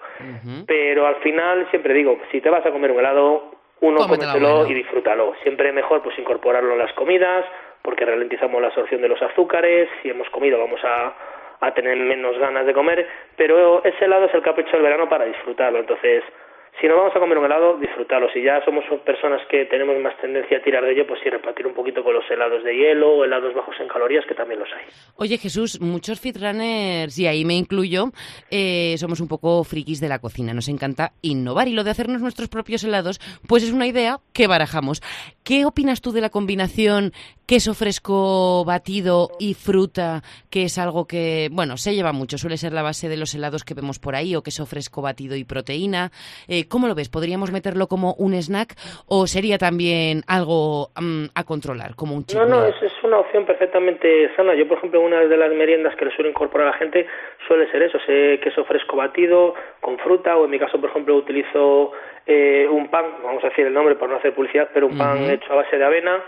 Pero al final, siempre digo, si te vas a comer un helado, uno cómetelo y disfrútalo. Siempre mejor pues incorporarlo en las comidas, porque ralentizamos la absorción de los azúcares. Si hemos comido, vamos a, a tener menos ganas de comer. Pero ese helado es el capricho del verano para disfrutarlo. Entonces, si no vamos a comer un helado, disfrutarlo. Si ya somos personas que tenemos más tendencia a tirar de ello, pues sí, repartir un poquito con los helados de hielo o helados bajos en calorías, que también los hay. Oye, Jesús, muchos fitrunners, y ahí me incluyo, eh, somos un poco frikis de la cocina. Nos encanta innovar y lo de hacernos nuestros propios helados, pues es una idea que barajamos. ¿Qué opinas tú de la combinación queso fresco batido y fruta, que es algo que, bueno, se lleva mucho, suele ser la base de los helados que vemos por ahí, o queso fresco batido y proteína. Eh, ¿Cómo lo ves? ¿Podríamos meterlo como un snack o sería también algo mm, a controlar, como un No, no, es, es, una opción perfectamente sana. Yo, por ejemplo, una de las meriendas que le suelo incorporar a la gente suele ser eso, ese queso fresco batido con fruta, o en mi caso, por ejemplo, utilizo eh, un pan, vamos a decir el nombre por no hacer publicidad, pero un pan hecho a base de avena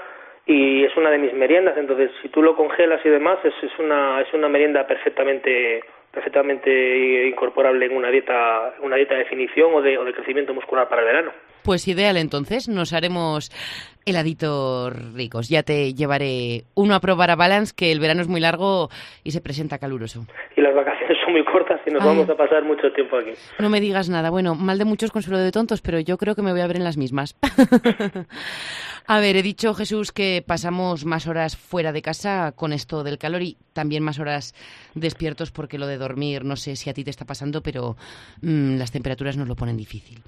y es una de mis meriendas, entonces si tú lo congelas y demás es, es una es una merienda perfectamente perfectamente incorporable en una dieta una dieta de definición o de, o de crecimiento muscular para el verano. Pues ideal entonces, nos haremos heladitos ricos. Ya te llevaré uno a probar a Balance, que el verano es muy largo y se presenta caluroso. Y las vacaciones son muy cortas y nos vamos a pasar mucho tiempo aquí. No me digas nada. Bueno, mal de muchos, consuelo de tontos, pero yo creo que me voy a ver en las mismas. a ver, he dicho, Jesús, que pasamos más horas fuera de casa con esto del calor y también más horas despiertos porque lo de dormir, no sé si a ti te está pasando, pero mmm, las temperaturas nos lo ponen difícil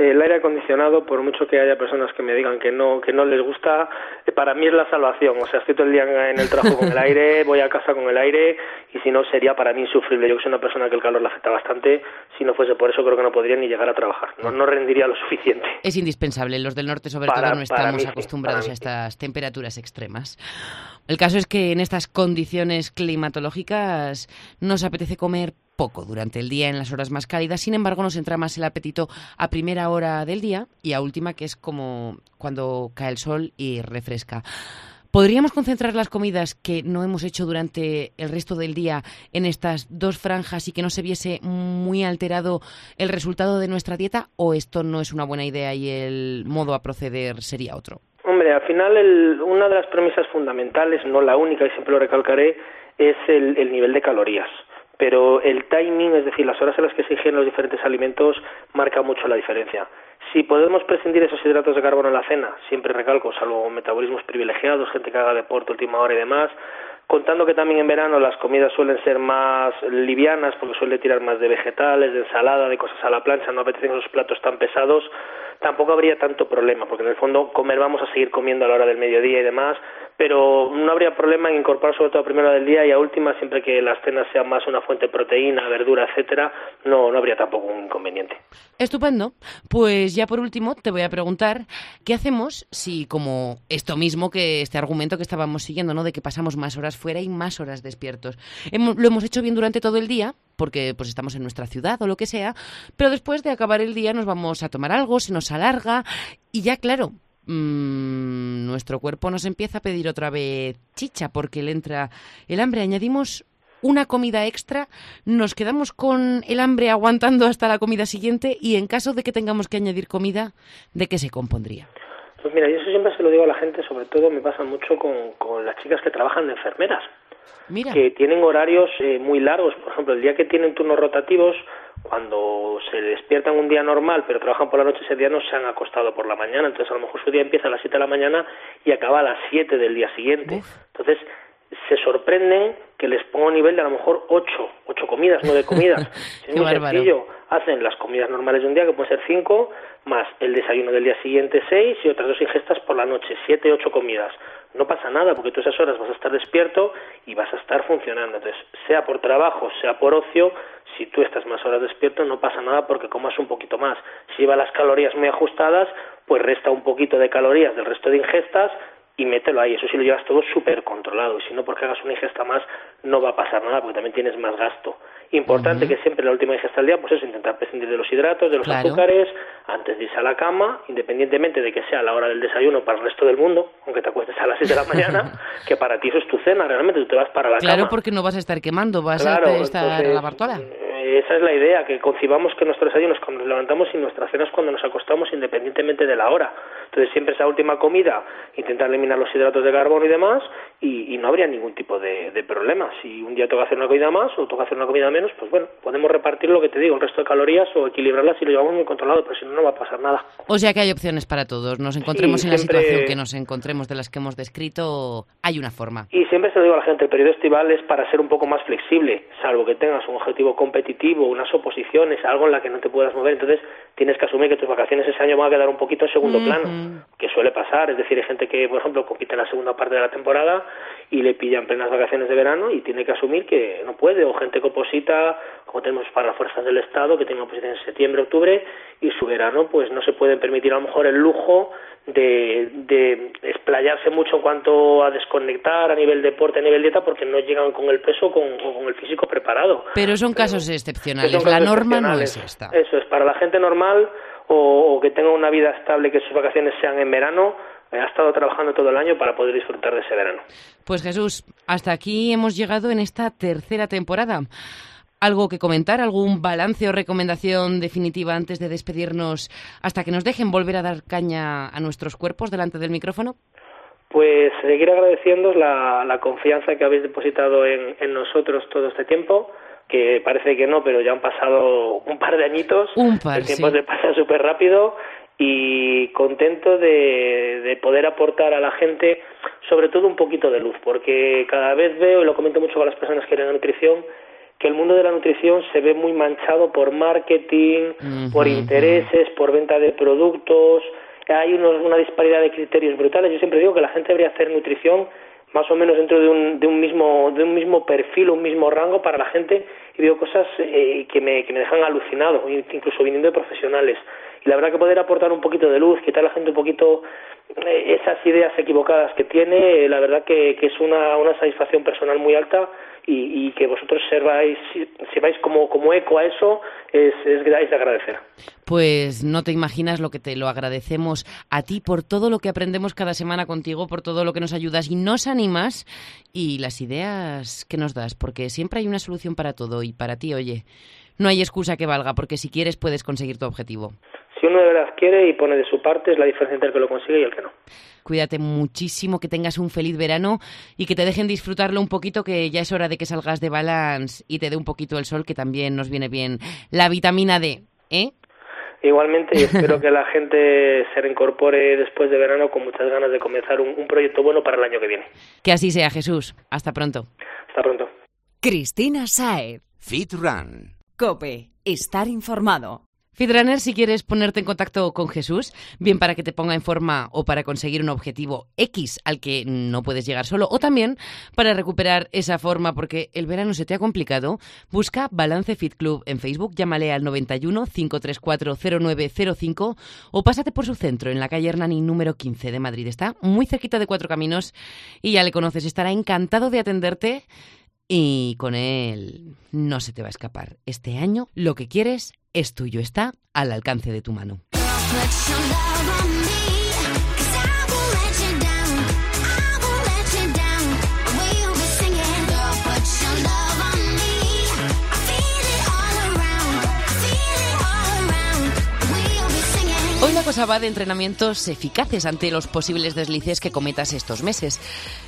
el aire acondicionado, por mucho que haya personas que me digan que no, que no les gusta, eh, para mí es la salvación. O sea, estoy todo el día en el trabajo con el aire, voy a casa con el aire y si no sería para mí insufrible. Yo que soy una persona que el calor le afecta bastante, si no fuese por eso creo que no podría ni llegar a trabajar. No, no rendiría lo suficiente. Es indispensable. Los del norte sobre todo no estamos acostumbrados a estas temperaturas extremas. El caso es que en estas condiciones climatológicas nos apetece comer poco durante el día en las horas más cálidas, sin embargo nos entra más el apetito a primera hora del día y a última que es como cuando cae el sol y refresca. ¿Podríamos concentrar las comidas que no hemos hecho durante el resto del día en estas dos franjas y que no se viese muy alterado el resultado de nuestra dieta? ¿O esto no es una buena idea y el modo a proceder sería otro? Hombre, al final el, una de las premisas fundamentales, no la única y siempre lo recalcaré, es el, el nivel de calorías pero el timing, es decir, las horas en las que se ingieren los diferentes alimentos, marca mucho la diferencia. Si podemos prescindir esos hidratos de carbono en la cena, siempre recalco, salvo metabolismos privilegiados, gente que haga deporte última hora y demás, contando que también en verano las comidas suelen ser más livianas porque suele tirar más de vegetales, de ensalada, de cosas a la plancha, no apetecen esos platos tan pesados, tampoco habría tanto problema, porque en el fondo comer vamos a seguir comiendo a la hora del mediodía y demás, pero no habría problema en incorporar sobre todo a primera del día y a última, siempre que las cenas sean más una fuente de proteína, verdura, etcétera, no, no habría tampoco un inconveniente. Estupendo. Pues ya por último te voy a preguntar, ¿qué hacemos si como esto mismo que este argumento que estábamos siguiendo, ¿no? De que pasamos más horas fuera y más horas despiertos. lo hemos hecho bien durante todo el día, porque pues estamos en nuestra ciudad o lo que sea, pero después de acabar el día nos vamos a tomar algo, se nos alarga y ya claro, mmm, nuestro cuerpo nos empieza a pedir otra vez chicha porque le entra el hambre. Añadimos una comida extra, nos quedamos con el hambre aguantando hasta la comida siguiente y en caso de que tengamos que añadir comida, ¿de qué se compondría? Pues mira, yo eso siempre se lo digo a la gente, sobre todo me pasa mucho con, con las chicas que trabajan de enfermeras que tienen horarios eh, muy largos. Por ejemplo, el día que tienen turnos rotativos, cuando se despiertan un día normal, pero trabajan por la noche, ese día no se han acostado por la mañana. Entonces, a lo mejor su día empieza a las 7 de la mañana y acaba a las 7 del día siguiente. Entonces, se sorprenden que les ponga un nivel de a lo mejor 8, 8 comidas, 9 comidas. es muy sencillo. Hacen las comidas normales de un día, que pueden ser 5, más el desayuno del día siguiente 6 y otras dos ingestas por la noche, 7, 8 comidas no pasa nada porque tú esas horas vas a estar despierto y vas a estar funcionando. Entonces, sea por trabajo, sea por ocio, si tú estás más horas despierto no pasa nada porque comas un poquito más. Si lleva las calorías muy ajustadas, pues resta un poquito de calorías del resto de ingestas y mételo ahí. Eso sí lo llevas todo súper controlado y si no porque hagas una ingesta más no va a pasar nada porque también tienes más gasto. Importante que siempre la última ingesta del día, pues es intentar prescindir de los hidratos, de los azúcares, antes de irse a la cama, independientemente de que sea la hora del desayuno para el resto del mundo, aunque te acuestes a las 6 de la mañana, que para ti eso es tu cena, realmente tú te vas para la cama. Claro, porque no vas a estar quemando, vas a estar a lavar toda. Esa es la idea, que concibamos que nuestro desayuno es cuando nos levantamos y nuestra cena es cuando nos acostamos independientemente de la hora. Entonces siempre esa última comida, intentar eliminar los hidratos de carbono y demás, y, no habría ningún tipo de, de, problema. Si un día toca hacer una comida más o toca hacer una comida menos, pues bueno, podemos repartir lo que te digo, el resto de calorías o equilibrarlas si lo llevamos muy controlado, pero si no, no va a pasar nada. O sea que hay opciones para todos. Nos encontremos en la situación que nos encontremos de las que hemos descrito, hay una forma. Y siempre se lo digo a la gente, el periodo estival es para ser un poco más flexible, salvo que tengas un objetivo competitivo, unas oposiciones, algo en la que no te puedas mover. Entonces tienes que asumir que tus vacaciones ese año van a quedar un poquito en segundo plano, que suele pasar. Es decir, hay gente que, por ejemplo, compite en la segunda parte de la temporada y le pillan plenas vacaciones de verano y tiene que asumir que no puede. O gente que oposita, como tenemos para las fuerzas del Estado, que tienen oposición en septiembre, octubre, y su verano, pues no se pueden permitir a lo mejor el lujo de, de explayarse mucho en cuanto a desconectar a nivel deporte, a nivel dieta, porque no llegan con el peso con, o con el físico preparado. Pero son casos excepcionales, la norma no es esta. Eso es, para la gente normal o, que tenga una vida estable, que sus vacaciones sean en verano, ha estado trabajando todo el año para poder disfrutar de ese verano. Pues Jesús, hasta aquí hemos llegado en esta tercera temporada. ¿Algo que comentar? ¿Algún balance o recomendación definitiva antes de despedirnos hasta que nos dejen volver a dar caña a nuestros cuerpos delante del micrófono? Pues seguir agradeciendo la, la confianza que habéis depositado en, nosotros todo este tiempo que parece que no, pero ya han pasado un par de añitos. Un par, El tiempo se pasa súper rápido y contento de, de, poder aportar a la gente, sobre todo un poquito de luz, porque cada vez veo, y lo comento mucho con las personas que quieren nutrición, que el mundo de la nutrición se ve muy manchado por marketing, por intereses, por venta de productos, hay unos, una disparidad de criterios brutales. Yo siempre digo que la gente debería hacer nutrición más o menos dentro de un, de un mismo de un mismo perfil, un mismo rango para la gente y veo cosas eh, que, me, que me dejan alucinado, incluso viniendo de profesionales. Y la verdad que poder aportar un poquito de luz, quitar a la gente un poquito eh, esas ideas equivocadas que tiene, la verdad que, que es una, una satisfacción personal muy alta y, que vosotros serváis, vais como, como eco a eso, es, es, de agradecer. Pues no te imaginas lo que te lo agradecemos a ti por todo lo que aprendemos cada semana contigo, por todo lo que nos ayudas y nos animas y las ideas que nos das, porque siempre hay una solución para todo y para ti, oye, no hay excusa que valga, porque si quieres puedes conseguir tu objetivo. Si uno de verdad quiere y pone de su parte, es la diferencia entre el que lo consigue y el que no. Cuídate muchísimo, que tengas un feliz verano y que te dejen disfrutarlo un poquito, que ya es hora de que salgas de balance y te dé un poquito el sol, que también nos viene bien la vitamina D, ¿eh? Igualmente, y espero que la gente se reincorpore después de verano con muchas ganas de comenzar un, un proyecto bueno para el año que viene. Que así sea, Jesús. Hasta pronto. Hasta pronto. Cristina Saez. Fit Run. Cope. Estar informado. Fitrunner, si quieres ponerte en contacto con Jesús, bien para que te ponga en forma o para conseguir un objetivo X al que no puedes llegar solo, o también para recuperar esa forma porque el verano se te ha complicado, busca Balance Fit Club en Facebook, llámale al 91 534 0905 o pásate por su centro en la calle Hernani número 15 de Madrid. Está muy cerquita de Cuatro Caminos y ya le conoces, estará encantado de atenderte y con él no se te va a escapar. Este año lo que quieres es tuyo, está al alcance de tu mano. Va de entrenamientos eficaces ante los posibles deslices que cometas estos meses.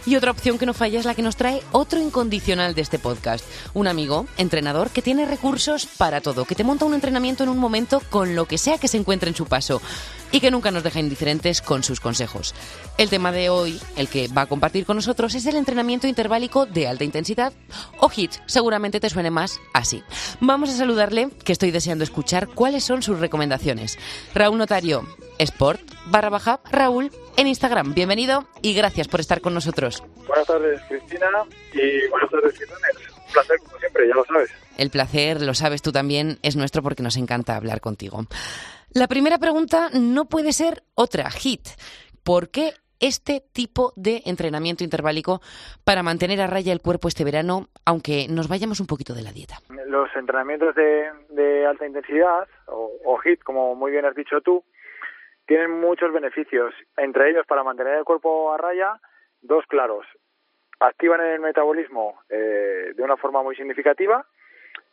Y otra opción que no falla es la que nos trae otro incondicional de este podcast. Un amigo, entrenador, que tiene recursos para todo, que te monta un entrenamiento en un momento con lo que sea que se encuentre en su paso y que nunca nos deja indiferentes con sus consejos. El tema de hoy, el que va a compartir con nosotros, es el entrenamiento interválico de alta intensidad o HIT. Seguramente te suene más así. Vamos a saludarle, que estoy deseando escuchar cuáles son sus recomendaciones. Raúl Notario, Sport barra baja Raúl en Instagram. Bienvenido y gracias por estar con nosotros. Buenas tardes, Cristina, y buenas tardes, Un placer, como siempre, ya lo sabes. El placer, lo sabes tú también, es nuestro porque nos encanta hablar contigo. La primera pregunta no puede ser otra, HIT. ¿Por qué este tipo de entrenamiento interválico para mantener a raya el cuerpo este verano, aunque nos vayamos un poquito de la dieta? Los entrenamientos de, alta intensidad, o, HIT, como muy bien has dicho tú, tienen muchos beneficios, entre ellos para mantener el cuerpo a raya, dos claros. Activan el metabolismo eh, de una forma muy significativa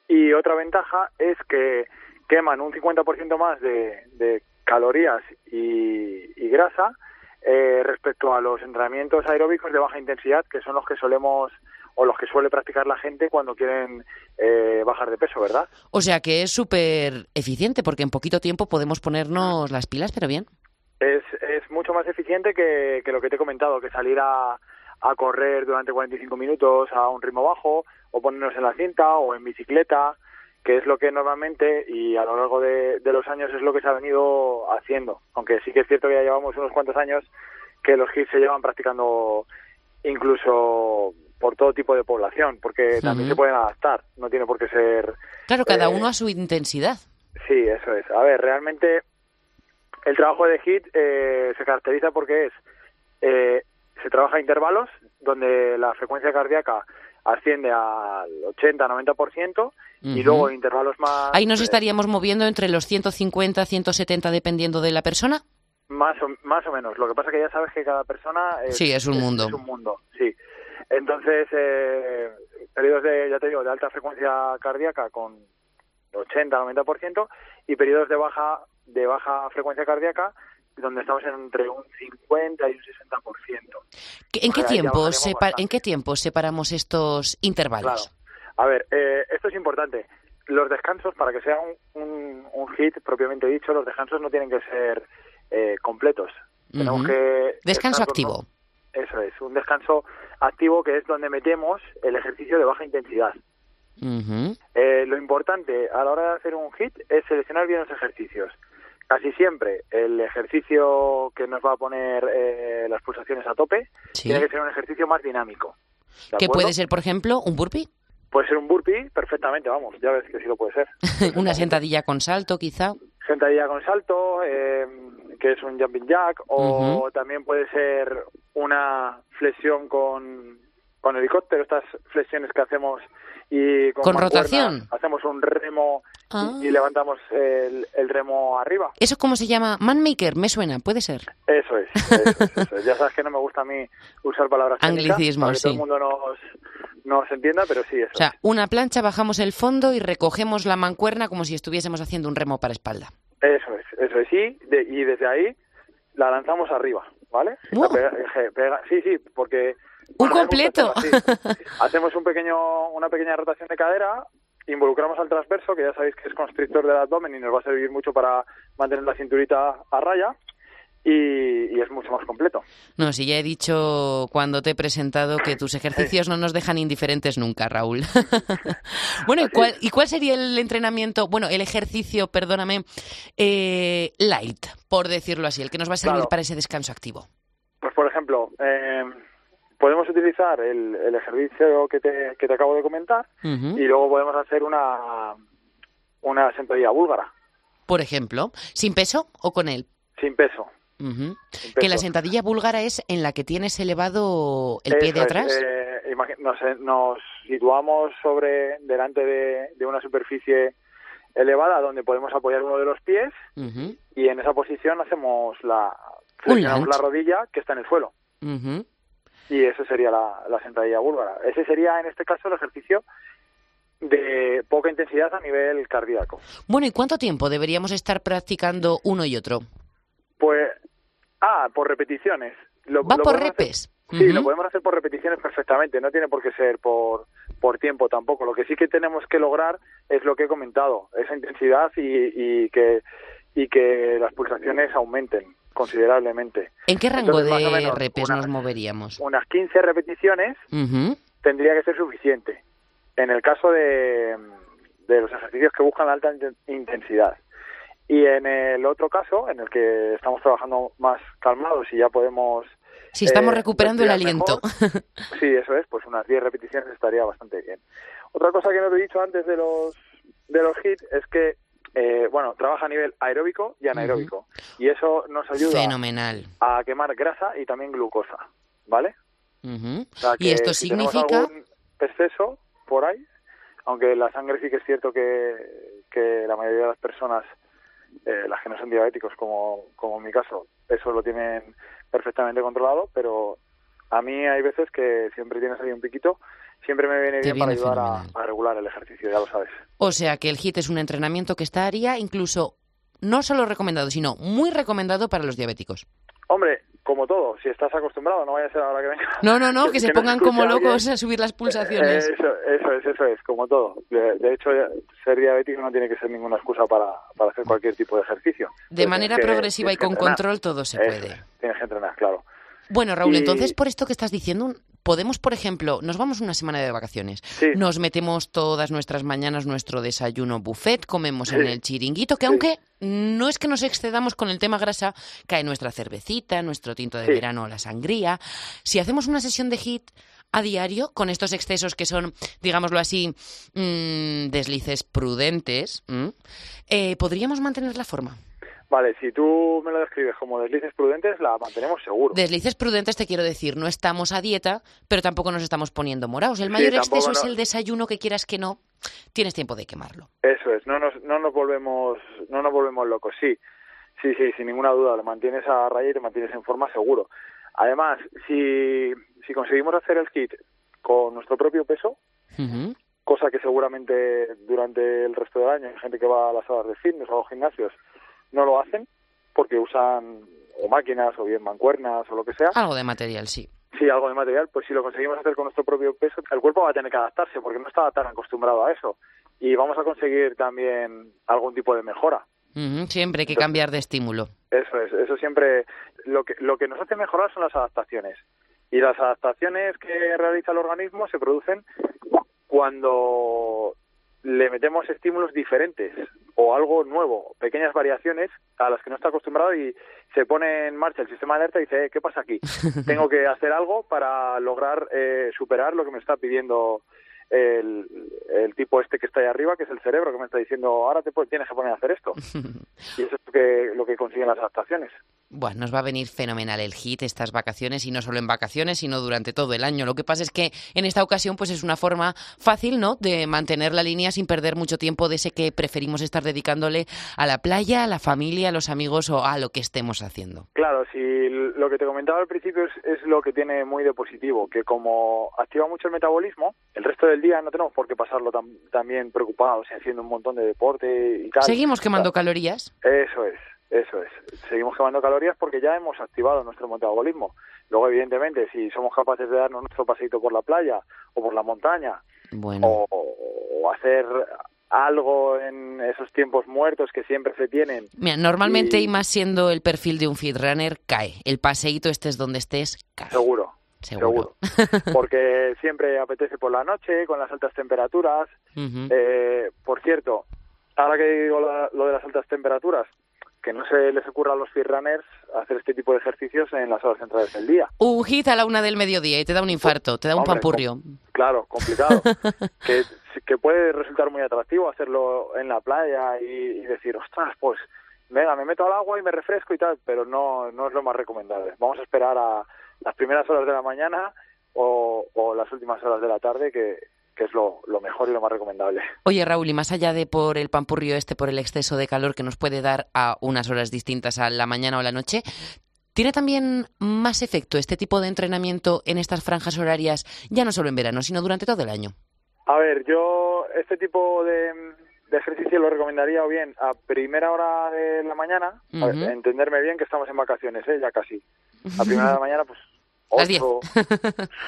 Y otra ventaja es que queman un 50% más de, de calorías y, y grasa eh, respecto a los entrenamientos aeróbicos de baja intensidad, que son los que solemos o los que suele practicar la gente cuando quieren eh, bajar de peso, ¿verdad? O sea que es súper eficiente porque en poquito tiempo podemos ponernos las pilas, pero bien. Es, es mucho más eficiente que, que lo que te he comentado, que salir a, a correr durante 45 minutos a un ritmo bajo o ponernos en la cinta o en bicicleta que es lo que normalmente y a lo largo de, los años es lo que se ha venido haciendo. Aunque sí que es cierto que ya llevamos unos cuantos años que los hits se llevan practicando incluso por todo tipo de población, porque también se pueden adaptar, no tiene por qué ser... Claro, cada eh, uno a su intensidad. Sí, eso es. A ver, realmente el trabajo de HIT eh, se caracteriza porque es, eh, se trabaja a intervalos donde la frecuencia cardíaca asciende al 80-90% y luego intervalos más... Ahí nos eh, estaríamos moviendo entre los 150, 170 dependiendo de la persona. Más o, más o menos. Lo que pasa es que ya sabes que cada persona es, sí, es un mundo. Es un mundo, sí. Entonces, eh, periodos de, ya te digo, de alta frecuencia cardíaca con 80-90% y periodos de baja de baja frecuencia cardíaca donde estamos entre un 50 y un 60%. ¿En qué, tiempo ¿En qué tiempo separamos estos intervalos? A ver, eh, esto es importante. Los descansos, para que sea un, un, hit propiamente dicho, los descansos no tienen que ser eh, completos. Tenemos que... Descanso activo. Eso es, un descanso activo que es donde metemos el ejercicio de baja intensidad. Eh, lo importante a la hora de hacer un hit es seleccionar bien los ejercicios casi siempre el ejercicio que nos va a poner eh, las pulsaciones a tope tiene que ser un ejercicio más dinámico. ¿Qué puede ser, por ejemplo, un burpee? Puede ser un burpee perfectamente, vamos, ya ves que sí lo puede ser. Una sentadilla con salto, quizá. Sentadilla con salto, eh, que es un jumping jack, o también puede ser una flexión con, con helicóptero, estas flexiones que hacemos y con, rotación hacemos un remo y, ah. levantamos el, remo arriba. ¿Eso cómo se llama? Manmaker, me suena, puede ser. Eso es, ya sabes que no me gusta a mí usar palabras Anglicismos, sí. todo el mundo nos, nos entienda, pero sí eso. O sea, una plancha, bajamos el fondo y recogemos la mancuerna como si estuviésemos haciendo un remo para espalda. Eso es, eso es, sí, y desde ahí la lanzamos arriba, ¿vale? sí, sí, porque un completo. Hacemos un pequeño, una pequeña rotación de cadera, involucramos al transverso, que ya sabéis que es constrictor del abdomen y nos va a servir mucho para mantener la cinturita a raya. Y, es mucho más completo. No, si ya he dicho cuando te he presentado que tus ejercicios no nos dejan indiferentes nunca, Raúl. bueno, ¿y cuál, ¿y cuál, sería el entrenamiento, bueno, el ejercicio, perdóname, eh, light, por decirlo así, el que nos va a servir para ese descanso activo? Pues, por ejemplo, eh, podemos utilizar el, el ejercicio que te, que te acabo de comentar y luego podemos hacer una, una sentadilla búlgara. Por ejemplo, ¿sin peso o con él? Sin peso. Que la sentadilla búlgara es en la que tienes elevado el pie de atrás. Eh, nos, nos, situamos sobre delante de, de, una superficie elevada donde podemos apoyar uno de los pies y en esa posición hacemos la flexionamos la rodilla que está en el suelo y eso sería la, sentadilla búlgara. Ese sería, en este caso, el ejercicio de poca intensidad a nivel cardíaco. Bueno, ¿y cuánto tiempo deberíamos estar practicando uno y otro? Pues, ah, por repeticiones. Lo, ¿Va por repes? sí, lo podemos hacer por repeticiones perfectamente, no tiene por qué ser por, por tiempo tampoco. Lo que sí que tenemos que lograr es lo que he comentado, esa intensidad y, y que y que las pulsaciones aumenten considerablemente. ¿En qué rango de repes nos moveríamos? Unas 15 repeticiones tendría que ser suficiente. En el caso de, de los ejercicios que buscan alta intensidad. Y en el otro caso, en el que estamos trabajando más calmados y ya podemos... Si estamos eh, recuperando el aliento. sí, eso es, pues unas 10 repeticiones estaría bastante bien. Otra cosa que no te he dicho antes de los, de los hits es que eh, bueno, trabaja a nivel aeróbico y anaeróbico. Y eso nos ayuda Fenomenal. a quemar grasa y también glucosa, ¿vale? y esto significa... exceso por ahí, aunque la sangre sí que es cierto que, que la mayoría de las personas, eh, las que no son diabéticos, como, como en mi caso, eso lo tienen perfectamente controlado, pero a mí hay veces que siempre tienes ahí un piquito siempre me viene bien para viene ayudar a, a regular el ejercicio, ya lo sabes. O sea que el HIT es un entrenamiento que estaría incluso no solo recomendado, sino muy recomendado para los diabéticos. Hombre, como todo, si estás acostumbrado, no vaya a ser ahora que venga. No, no, no, que se nos pongan como locos a subir las pulsaciones. Eh, Eso, eso es, eso es, como todo. De, de hecho, ser diabético no tiene que ser ninguna excusa para, para hacer cualquier tipo de ejercicio. De manera que- progresiva y que con entrenar. control todo se Eso puede. es, tienes que entrenar, claro. Bueno, Raúl, Y- entonces por esto que estás diciendo, podemos, por ejemplo, nos vamos una semana de vacaciones, Sí. nos metemos todas nuestras mañanas nuestro desayuno buffet, comemos en el chiringuito, que Sí. aunque no es que nos excedamos con el tema grasa, cae nuestra cervecita, nuestro tinto de verano, la sangría. Si hacemos una sesión de HIT a diario, con estos excesos que son, digámoslo así, mm, deslices prudentes, ¿m? eh, ¿podríamos mantener la forma? Vale, si tú me lo describes como deslices prudentes, la mantenemos seguro. Deslices prudentes te quiero decir, no estamos a dieta, pero tampoco nos estamos poniendo morados. El mayor exceso es el desayuno que quieras que no, tienes tiempo de quemarlo. Eso es, no nos, no nos volvemos, no nos volvemos locos, sí, sí, sí, sin ninguna duda, lo mantienes a raya y te mantienes en forma seguro. Además, si, si conseguimos hacer el kit con nuestro propio peso, cosa que seguramente durante el resto del año hay gente que va a las salas de fitness o a los gimnasios no lo hacen porque usan o máquinas o bien mancuernas o lo que sea. Algo de material, sí. Sí, algo de material, pues si lo conseguimos hacer con nuestro propio peso, el cuerpo va a tener que adaptarse porque no estaba tan acostumbrado a eso. Y vamos a conseguir también algún tipo de mejora. Siempre hay que cambiar de estímulo. Eso es, eso siempre, lo que, lo que nos hace mejorar son las adaptaciones. Y las adaptaciones que realiza el organismo se producen cuando le metemos estímulos diferentes o algo nuevo, pequeñas variaciones a las que no está acostumbrado y se pone en marcha el sistema de alerta y dice, "Eh, ¿qué pasa aquí? Tengo que hacer algo para lograr eh, superar lo que me está pidiendo el, el tipo este que está ahí arriba, que es el cerebro, que me está diciendo, ahora te tienes que poner a hacer esto. Y eso es lo que, lo que consiguen las adaptaciones. Bueno, nos va a venir fenomenal el hit estas vacaciones y no solo en vacaciones, sino durante todo el año. Lo que pasa es que en esta ocasión pues es una forma fácil, ¿no?, de mantener la línea sin perder mucho tiempo de ese que preferimos estar dedicándole a la playa, a la familia, a los amigos o a lo que estemos haciendo. Claro, si lo que te comentaba al principio es, es lo que tiene muy de positivo, que como activa mucho el metabolismo, el resto del día no tenemos por qué pasarlo tan, también preocupados y haciendo un montón de deporte y tal. Seguimos quemando calorías. Eso es, eso es. Seguimos quemando calorías porque ya hemos activado nuestro metabolismo. Luego, evidentemente, si somos capaces de darnos nuestro paseito por la playa o por la montaña Bueno, o, o hacer algo en esos tiempos muertos que siempre se tienen, mira, normalmente y- y más siendo el perfil de un fit runner, cae. El paseíto estés donde estés, cae. seguro. Seguro. Porque siempre apetece por la noche, con las altas temperaturas. Eh, por cierto, ahora que digo la- lo de las altas temperaturas, que no se les ocurra a los runners hacer este tipo de ejercicios en las horas centrales del día. Un hit a la una del mediodía y te da un infarto, te da un Hombre, pampurrio. Claro, complicado. que, que puede resultar muy atractivo hacerlo en la playa y, y decir, ostras, pues venga, me meto al agua y me refresco y tal, pero no, no es lo más recomendable. Vamos a esperar a las primeras horas de la mañana o, o las últimas horas de la tarde, que, que es lo, lo mejor y lo más recomendable. Oye, Raúl, y más allá de por el pampurrio este, por el exceso de calor que nos puede dar a unas horas distintas a la mañana o la noche, ¿tiene también más efecto este tipo de entrenamiento en estas franjas horarias, ya no solo en verano, sino durante todo el año? A ver, yo este tipo de, de ejercicio lo recomendaría o bien a primera hora de la mañana, a ver, Ujú. entenderme bien que estamos en vacaciones, ¿eh? ya casi. A primera de la mañana, pues. 8,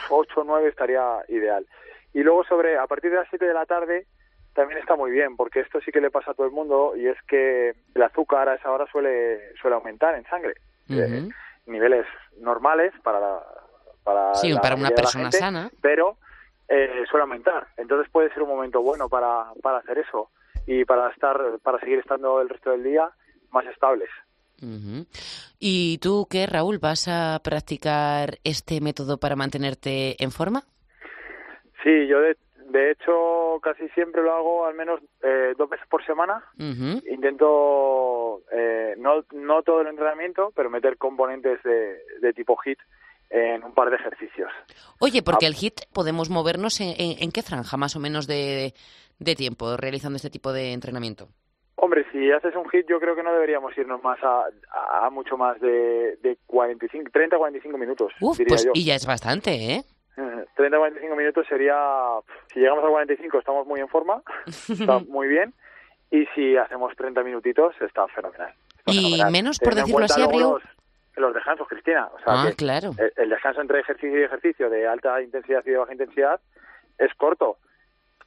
8 9 estaría ideal. Y luego sobre, a partir de las 7 de la tarde, también está muy bien, porque esto sí que le pasa a todo el mundo y es que el azúcar a esa hora suele, suele aumentar en sangre. Eh, niveles normales para la- para, Sí, la para una persona gente, sana. pero eh, suele aumentar entonces puede ser un momento bueno para, para hacer eso y para estar para seguir estando el resto del día más estables ¿Y tú qué, Raúl? ¿Vas a practicar este método para mantenerte en forma? sí yo de, de hecho casi siempre lo hago al menos eh, dos veces por semana intento eh, no no todo el entrenamiento pero meter componentes de, de tipo hit en un par de ejercicios Oye, porque Ah. el HIT podemos movernos en, en- en qué franja más o menos de, de tiempo realizando este tipo de entrenamiento. Hombre, si haces un hit, yo creo que no deberíamos irnos más a, a mucho más de, de 45, 30 45 minutos, Uf, diría pues yo. y ya es bastante, ¿eh? 30-45 minutos sería, si llegamos a 45 estamos muy en forma, está muy bien, y si hacemos 30 minutitos está fenomenal. y menos, por decirlo así, habría... Los, los descansos, Cristina. O sea, ah, claro. El, descanso entre ejercicio y ejercicio de alta intensidad y de baja intensidad es corto,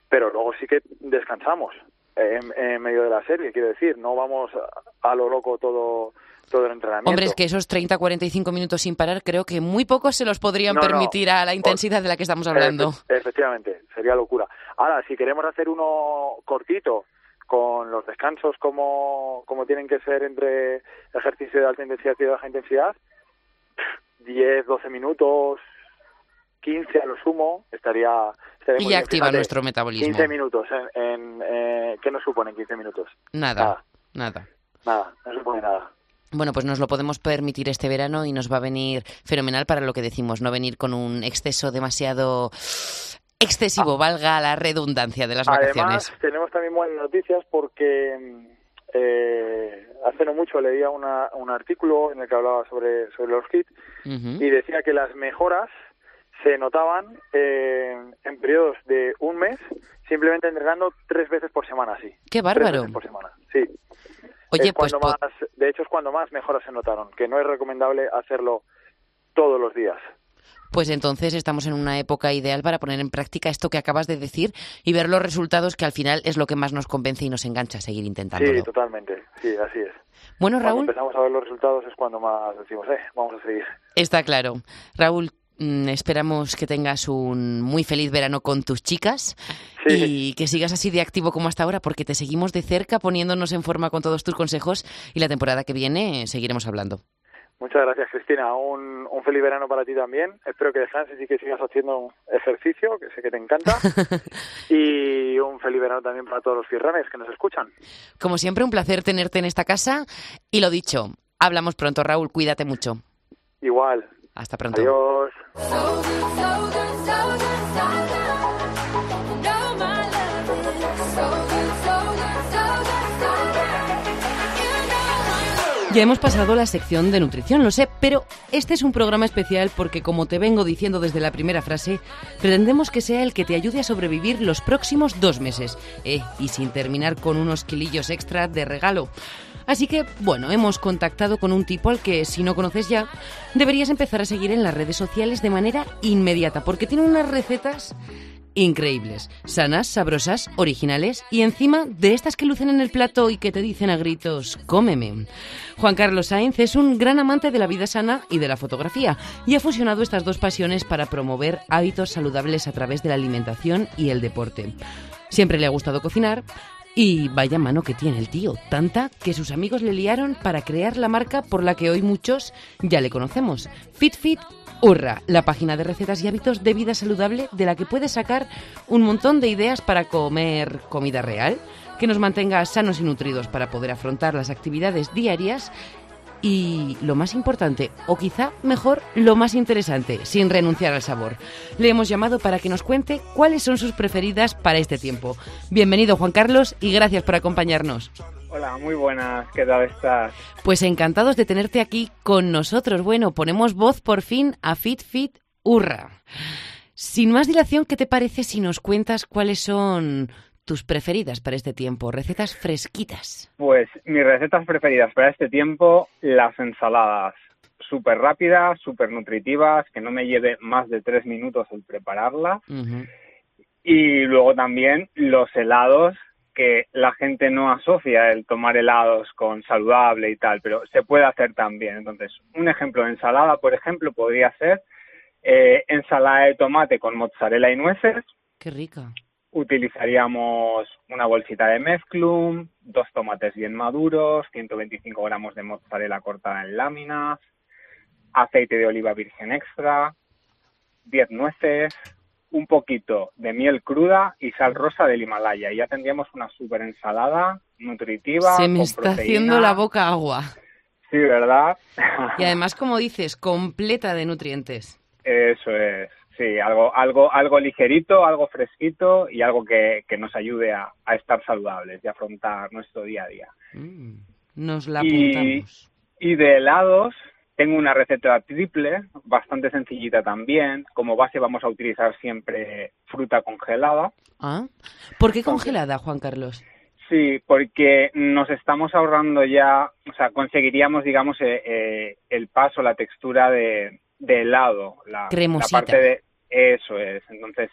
pero luego sí que descansamos en, medio de la serie, quiero decir, no vamos a lo loco todo todo el entrenamiento. Hombre, es que esos 30-45 minutos sin parar creo que muy pocos se los podrían permitir a la intensidad de la que estamos hablando. efectivamente, sería locura. Ahora, si queremos hacer uno cortito, con los descansos como, como tienen que ser entre ejercicio de alta intensidad y de baja intensidad, 10, 12 minutos, 15 a lo sumo, estaría... y ya activa nuestro metabolismo. 15 minutos, en, eh, ¿qué nos suponen 15 minutos? Nada, nada. Nada, no supone nada. Bueno, pues nos lo podemos permitir este verano y nos va a venir fenomenal para lo que decimos, no venir con un exceso demasiado excesivo, ah. valga la redundancia de las vacaciones. Además, tenemos también buenas noticias porque eh, hace no mucho leía un artículo en el que hablaba sobre, sobre los kits y decía que las mejoras se notaban eh, en periodos de un mes simplemente entrenando tres veces por semana, sí. ¡Qué bárbaro! por semana, sí. Oye, pues, más, de hecho es cuando más mejoras se notaron, que no es recomendable hacerlo todos los días. Pues entonces estamos en una época ideal para poner en práctica esto que acabas de decir y ver los resultados que al final es lo que más nos convence y nos engancha a seguir intentándolo. Sí, totalmente. Sí, así es. Bueno, Raúl. Cuando empezamos a ver los resultados es cuando más decimos, eh, vamos a seguir. Está claro. Raúl, esperamos que tengas un muy feliz verano con tus chicas y que sigas así de activo como hasta ahora porque te seguimos de cerca poniéndonos en forma con todos tus consejos y la temporada que viene seguiremos hablando. Muchas gracias, Cristina. Un, un, feliz verano para ti también. Espero que descanses y que sigas haciendo ejercicio, que sé que te encanta. y un feliz verano también para todos los fierranes que nos escuchan. Como siempre, un placer tenerte en esta casa. Y lo dicho, hablamos pronto, Raúl. Cuídate mucho. Igual. Hasta pronto. Adiós. Ya hemos pasado la sección de nutrición, lo sé, pero este es un programa especial porque, como te vengo diciendo desde la primera frase, pretendemos que sea el que te ayude a sobrevivir los próximos dos meses. Eh, y sin terminar con unos kilillos extra de regalo. Así que, bueno, hemos contactado con un tipo al que, si no conoces ya, deberías empezar a seguir en las redes sociales de manera inmediata, porque tiene unas recetas increíbles, sanas, sabrosas, originales y encima de estas que lucen en el plato y que te dicen a gritos, cómeme. Juan Carlos Sainz es un gran amante de la vida sana y de la fotografía y ha fusionado estas dos pasiones para promover hábitos saludables a través de la alimentación y el deporte. Siempre le ha gustado cocinar, y vaya mano que tiene el tío, tanta que sus amigos le liaron para crear la marca por la que hoy muchos ya le conocemos, FitFit Urra, la página de recetas y hábitos de vida saludable de la que puedes sacar un montón de ideas para comer comida real, que nos mantenga sanos y nutridos para poder afrontar las actividades diarias y lo más importante, o quizá mejor, lo más interesante, sin renunciar al sabor. Le hemos llamado para que nos cuente cuáles son sus preferidas para este tiempo. Bienvenido Juan Carlos y gracias por acompañarnos. Hola, muy buenas, ¿qué tal estás? Pues encantados de tenerte aquí con nosotros. Bueno, ponemos voz por fin a Fit Fit Urra. Sin más dilación, ¿qué te parece si nos cuentas cuáles son tus preferidas para este tiempo? Recetas fresquitas. Pues mis recetas preferidas para este tiempo, las ensaladas. Súper rápidas, súper nutritivas, que no me lleve más de tres minutos el prepararlas. Y luego también los helados que la gente no asocia el tomar helados con saludable y tal, pero se puede hacer también. Entonces, un ejemplo de ensalada, por ejemplo, podría ser eh, ensalada de tomate con mozzarella y nueces. Qué rica. Utilizaríamos una bolsita de mezclum, dos tomates bien maduros, 125 gramos de mozzarella cortada en láminas, aceite de oliva virgen extra, 10 nueces, un poquito de miel cruda y sal rosa del Himalaya. Y ya tendríamos una super ensalada nutritiva. Se me está haciendo la boca agua. Sí, ¿verdad? Y además, como dices, completa de nutrientes. Eso es. Sí, algo, algo, algo ligerito, algo fresquito y algo que, nos ayude a, estar saludables y afrontar nuestro día a día. Mm, nos la apuntamos. Y, y de helados, tengo una receta triple, bastante sencillita también. Como base vamos a utilizar siempre fruta congelada. Ah, ¿por qué congelada, Juan Carlos? Sí, porque nos estamos ahorrando ya, o sea, conseguiríamos, digamos, eh, eh, el paso, la textura de, helado, la, la parte de eso es. Entonces,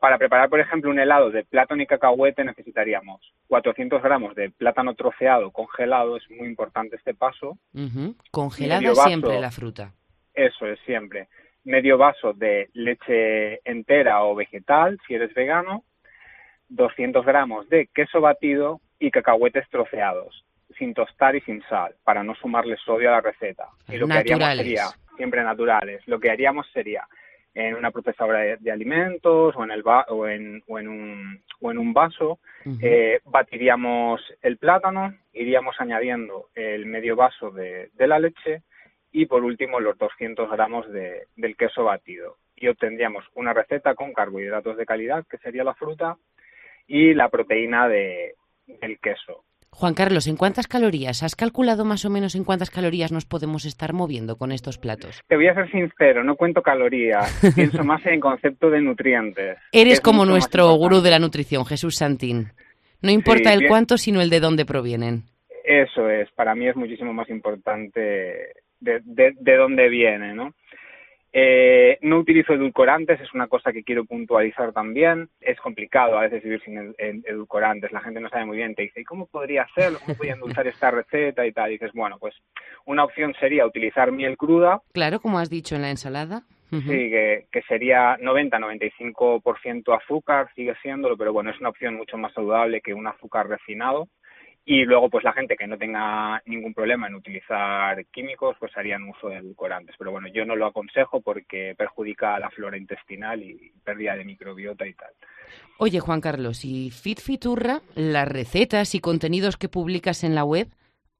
para preparar, por ejemplo, un helado de plátano y cacahuete necesitaríamos 400 gramos de plátano troceado congelado, es muy importante este paso. Congelada siempre la fruta. Eso es, siempre. Medio vaso de leche entera o vegetal, si eres vegano. 200 gramos de queso batido y cacahuetes troceados, sin tostar y sin sal, para no sumarle sodio a la receta. Y lo que haríamos sería, siempre naturales, lo que haríamos sería en una procesadora de, alimentos o en, el o, en, o, en un, o en un vaso, eh, batiríamos el plátano, iríamos añadiendo el medio vaso de, de la leche y por último los 200 gramos de, del queso batido. Y obtendríamos una receta con carbohidratos de calidad, que sería la fruta, y la proteína de, del queso. Juan Carlos, ¿en cuántas calorías? ¿Has calculado más o menos en cuántas calorías nos podemos estar moviendo con estos platos? Te voy a ser sincero, no cuento calorías, pienso más en concepto de nutrientes. Eres como nuestro gurú de la nutrición, Jesús Santín. No importa el cuánto, sino el de dónde provienen. Eso es, para mí es muchísimo más importante de, de, de dónde viene, ¿no? Eh, no utilizo edulcorantes, es una cosa que quiero puntualizar también. Es complicado a veces vivir sin edulcorantes, la gente no sabe muy bien, te dice, ¿y cómo podría hacerlo? ¿Cómo podría endulzar esta receta y tal? Y dices, bueno, pues una opción sería utilizar miel cruda. Claro, como has dicho en la ensalada. Sí, que, que sería 90-95% azúcar, sigue siéndolo, pero bueno, es una opción mucho más saludable que un azúcar refinado y luego pues la gente que no tenga ningún problema en utilizar químicos pues harían uso de edulcorantes pero bueno yo no lo aconsejo porque perjudica a la flora intestinal y pérdida de microbiota y tal. Oye Juan Carlos y FitFiturra las recetas y contenidos que publicas en la web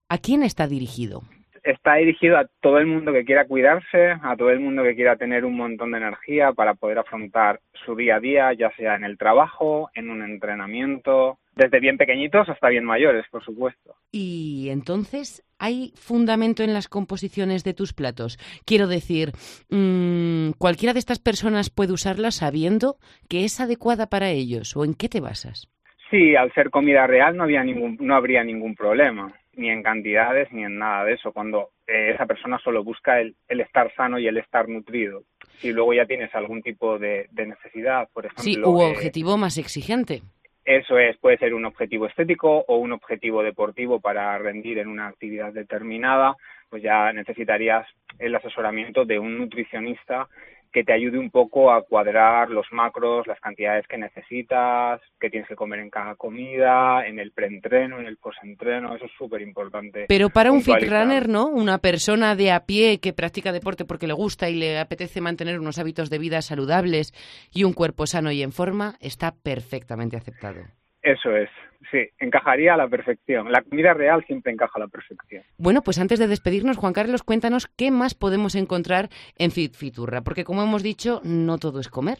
a quién está dirigido está dirigido a todo el mundo que quiera cuidarse, a todo el mundo que quiera tener un montón de energía para poder afrontar su día a día, ya sea en el trabajo, en un entrenamiento, desde bien pequeñitos hasta bien mayores, por supuesto. Y entonces, ¿hay fundamento en las composiciones de tus platos? Quiero decir, mmm, ¿cualquiera de estas personas puede usarla sabiendo que es adecuada para ellos o en qué te basas? Sí, al ser comida real no, había ningún, no habría ningún problema, ni en cantidades ni en nada de eso, cuando eh, esa persona solo busca el, el, estar sano y el estar nutrido. Si luego ya tienes algún tipo de, de necesidad, por ejemplo... Sí, u eh, objetivo más exigente. Eso es, puede ser un objetivo estético o un objetivo deportivo para rendir en una actividad determinada, pues ya necesitarías el asesoramiento de un nutricionista que te ayude un poco a cuadrar los macros, las cantidades que necesitas, que tienes que comer en cada comida, en el preentreno, en el postentreno, eso es súper importante. Pero para un fit runner, ¿no? Una persona de a pie que practica deporte porque le gusta y le apetece mantener unos hábitos de vida saludables y un cuerpo sano y en forma, está perfectamente aceptado. Eso es, sí, encajaría a la perfección. La comida real siempre encaja a la perfección. Bueno, pues antes de despedirnos, Juan Carlos, cuéntanos qué más podemos encontrar en Fit Fiturra, porque como hemos dicho, no todo es comer.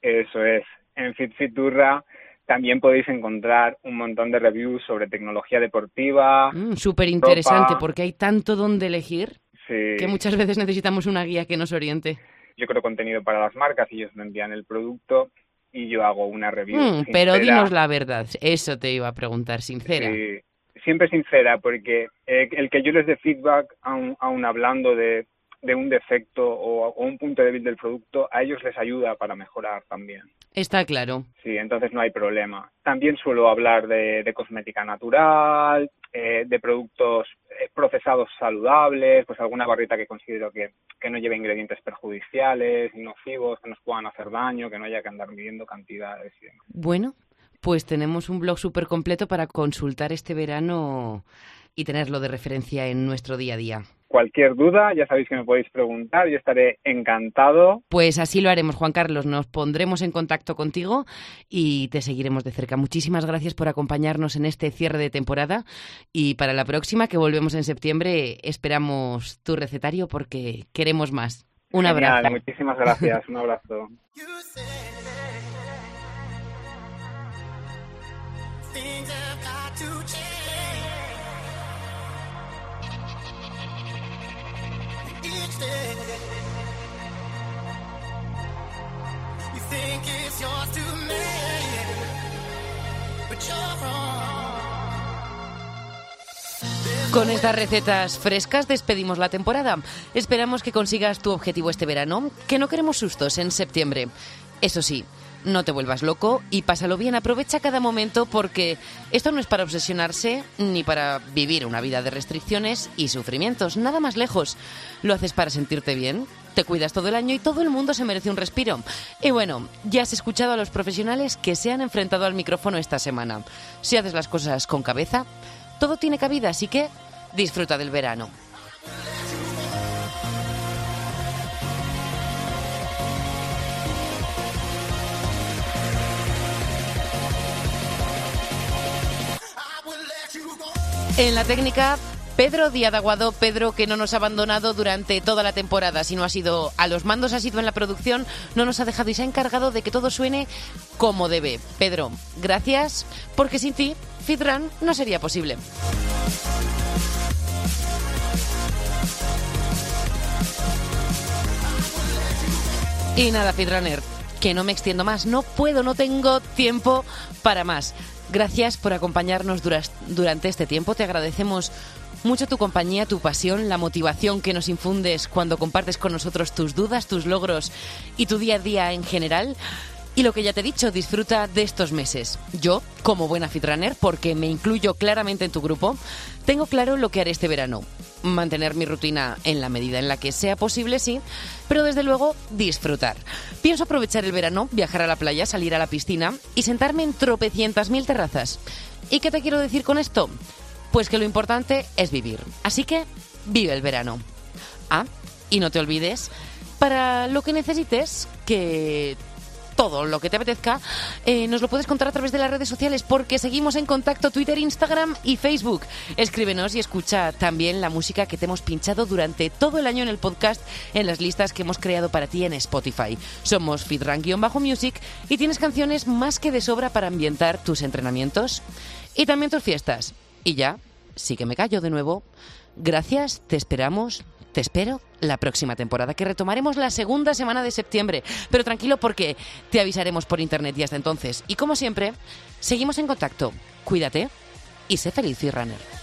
Eso es, en Fit Fiturra también podéis encontrar un montón de reviews sobre tecnología deportiva. Mm, Súper interesante, porque hay tanto donde elegir que muchas veces necesitamos una guía que nos oriente. Yo creo contenido para las marcas, y ellos me envían el producto y yo hago una review. Mm, pero dinos la verdad, eso te iba a preguntar, sincera. Sí, siempre sincera, porque eh, el que yo les dé feedback, aún, aún hablando de, de un defecto o, un punto débil del producto, a ellos les ayuda para mejorar también. Está claro. Sí, entonces no hay problema. También suelo hablar de, de cosmética natural, eh, de productos procesados saludables, pues alguna barrita que considero que, que no lleve ingredientes perjudiciales, nocivos, que nos puedan hacer daño, que no haya que andar midiendo cantidades y demás. Bueno, pues tenemos un blog súper completo para consultar este verano y tenerlo de referencia en nuestro día a día cualquier duda, ya sabéis que me podéis preguntar, yo estaré encantado. Pues así lo haremos, Juan Carlos, nos pondremos en contacto contigo y te seguiremos de cerca. Muchísimas gracias por acompañarnos en este cierre de temporada y para la próxima, que volvemos en septiembre, esperamos tu recetario porque queremos más. Un abrazo. Muchísimas gracias, un abrazo. Con estas recetas frescas despedimos la temporada. Esperamos que consigas tu objetivo este verano, que no queremos sustos en septiembre. Eso sí, no te vuelvas loco y pásalo bien, aprovecha cada momento porque esto no es para obsesionarse ni para vivir una vida de restricciones y sufrimientos, nada más lejos. Lo haces para sentirte bien, te cuidas todo el año y todo el mundo se merece un respiro. Y bueno, ya has escuchado a los profesionales que se han enfrentado al micrófono esta semana. Si haces las cosas con cabeza, todo tiene cabida, así que disfruta del verano. En la técnica, Pedro Díaz Aguado, Pedro que no nos ha abandonado durante toda la temporada, sino ha sido a los mandos, ha sido en la producción, no nos ha dejado y se ha encargado de que todo suene como debe. Pedro, gracias, porque sin ti, Fitran no sería posible. Y nada, Fitrunner, que no me extiendo más, no puedo, no tengo tiempo para más. Gracias por acompañarnos durante este tiempo, te agradecemos mucho tu compañía, tu pasión, la motivación que nos infundes cuando compartes con nosotros tus dudas, tus logros y tu día a día en general. Y lo que ya te he dicho, disfruta de estos meses. Yo, como buena fitrunner, porque me incluyo claramente en tu grupo, tengo claro lo que haré este verano. Mantener mi rutina en la medida en la que sea posible, sí, pero desde luego disfrutar. Pienso aprovechar el verano, viajar a la playa, salir a la piscina y sentarme en tropecientas mil terrazas. ¿Y qué te quiero decir con esto? Pues que lo importante es vivir. Así que vive el verano. Ah, y no te olvides, para lo que necesites, que todo lo que te apetezca, eh, nos lo puedes contar a través de las redes sociales porque seguimos en contacto Twitter, Instagram y Facebook. Escríbenos y escucha también la música que te hemos pinchado durante todo el año en el podcast en las listas que hemos creado para ti en Spotify. Somos bajo music y tienes canciones más que de sobra para ambientar tus entrenamientos y también tus fiestas. Y ya, sí que me callo de nuevo. Gracias, te esperamos te espero la próxima temporada, que retomaremos la segunda semana de septiembre. Pero tranquilo porque te avisaremos por internet y hasta entonces. Y como siempre, seguimos en contacto. Cuídate y sé feliz, Runner.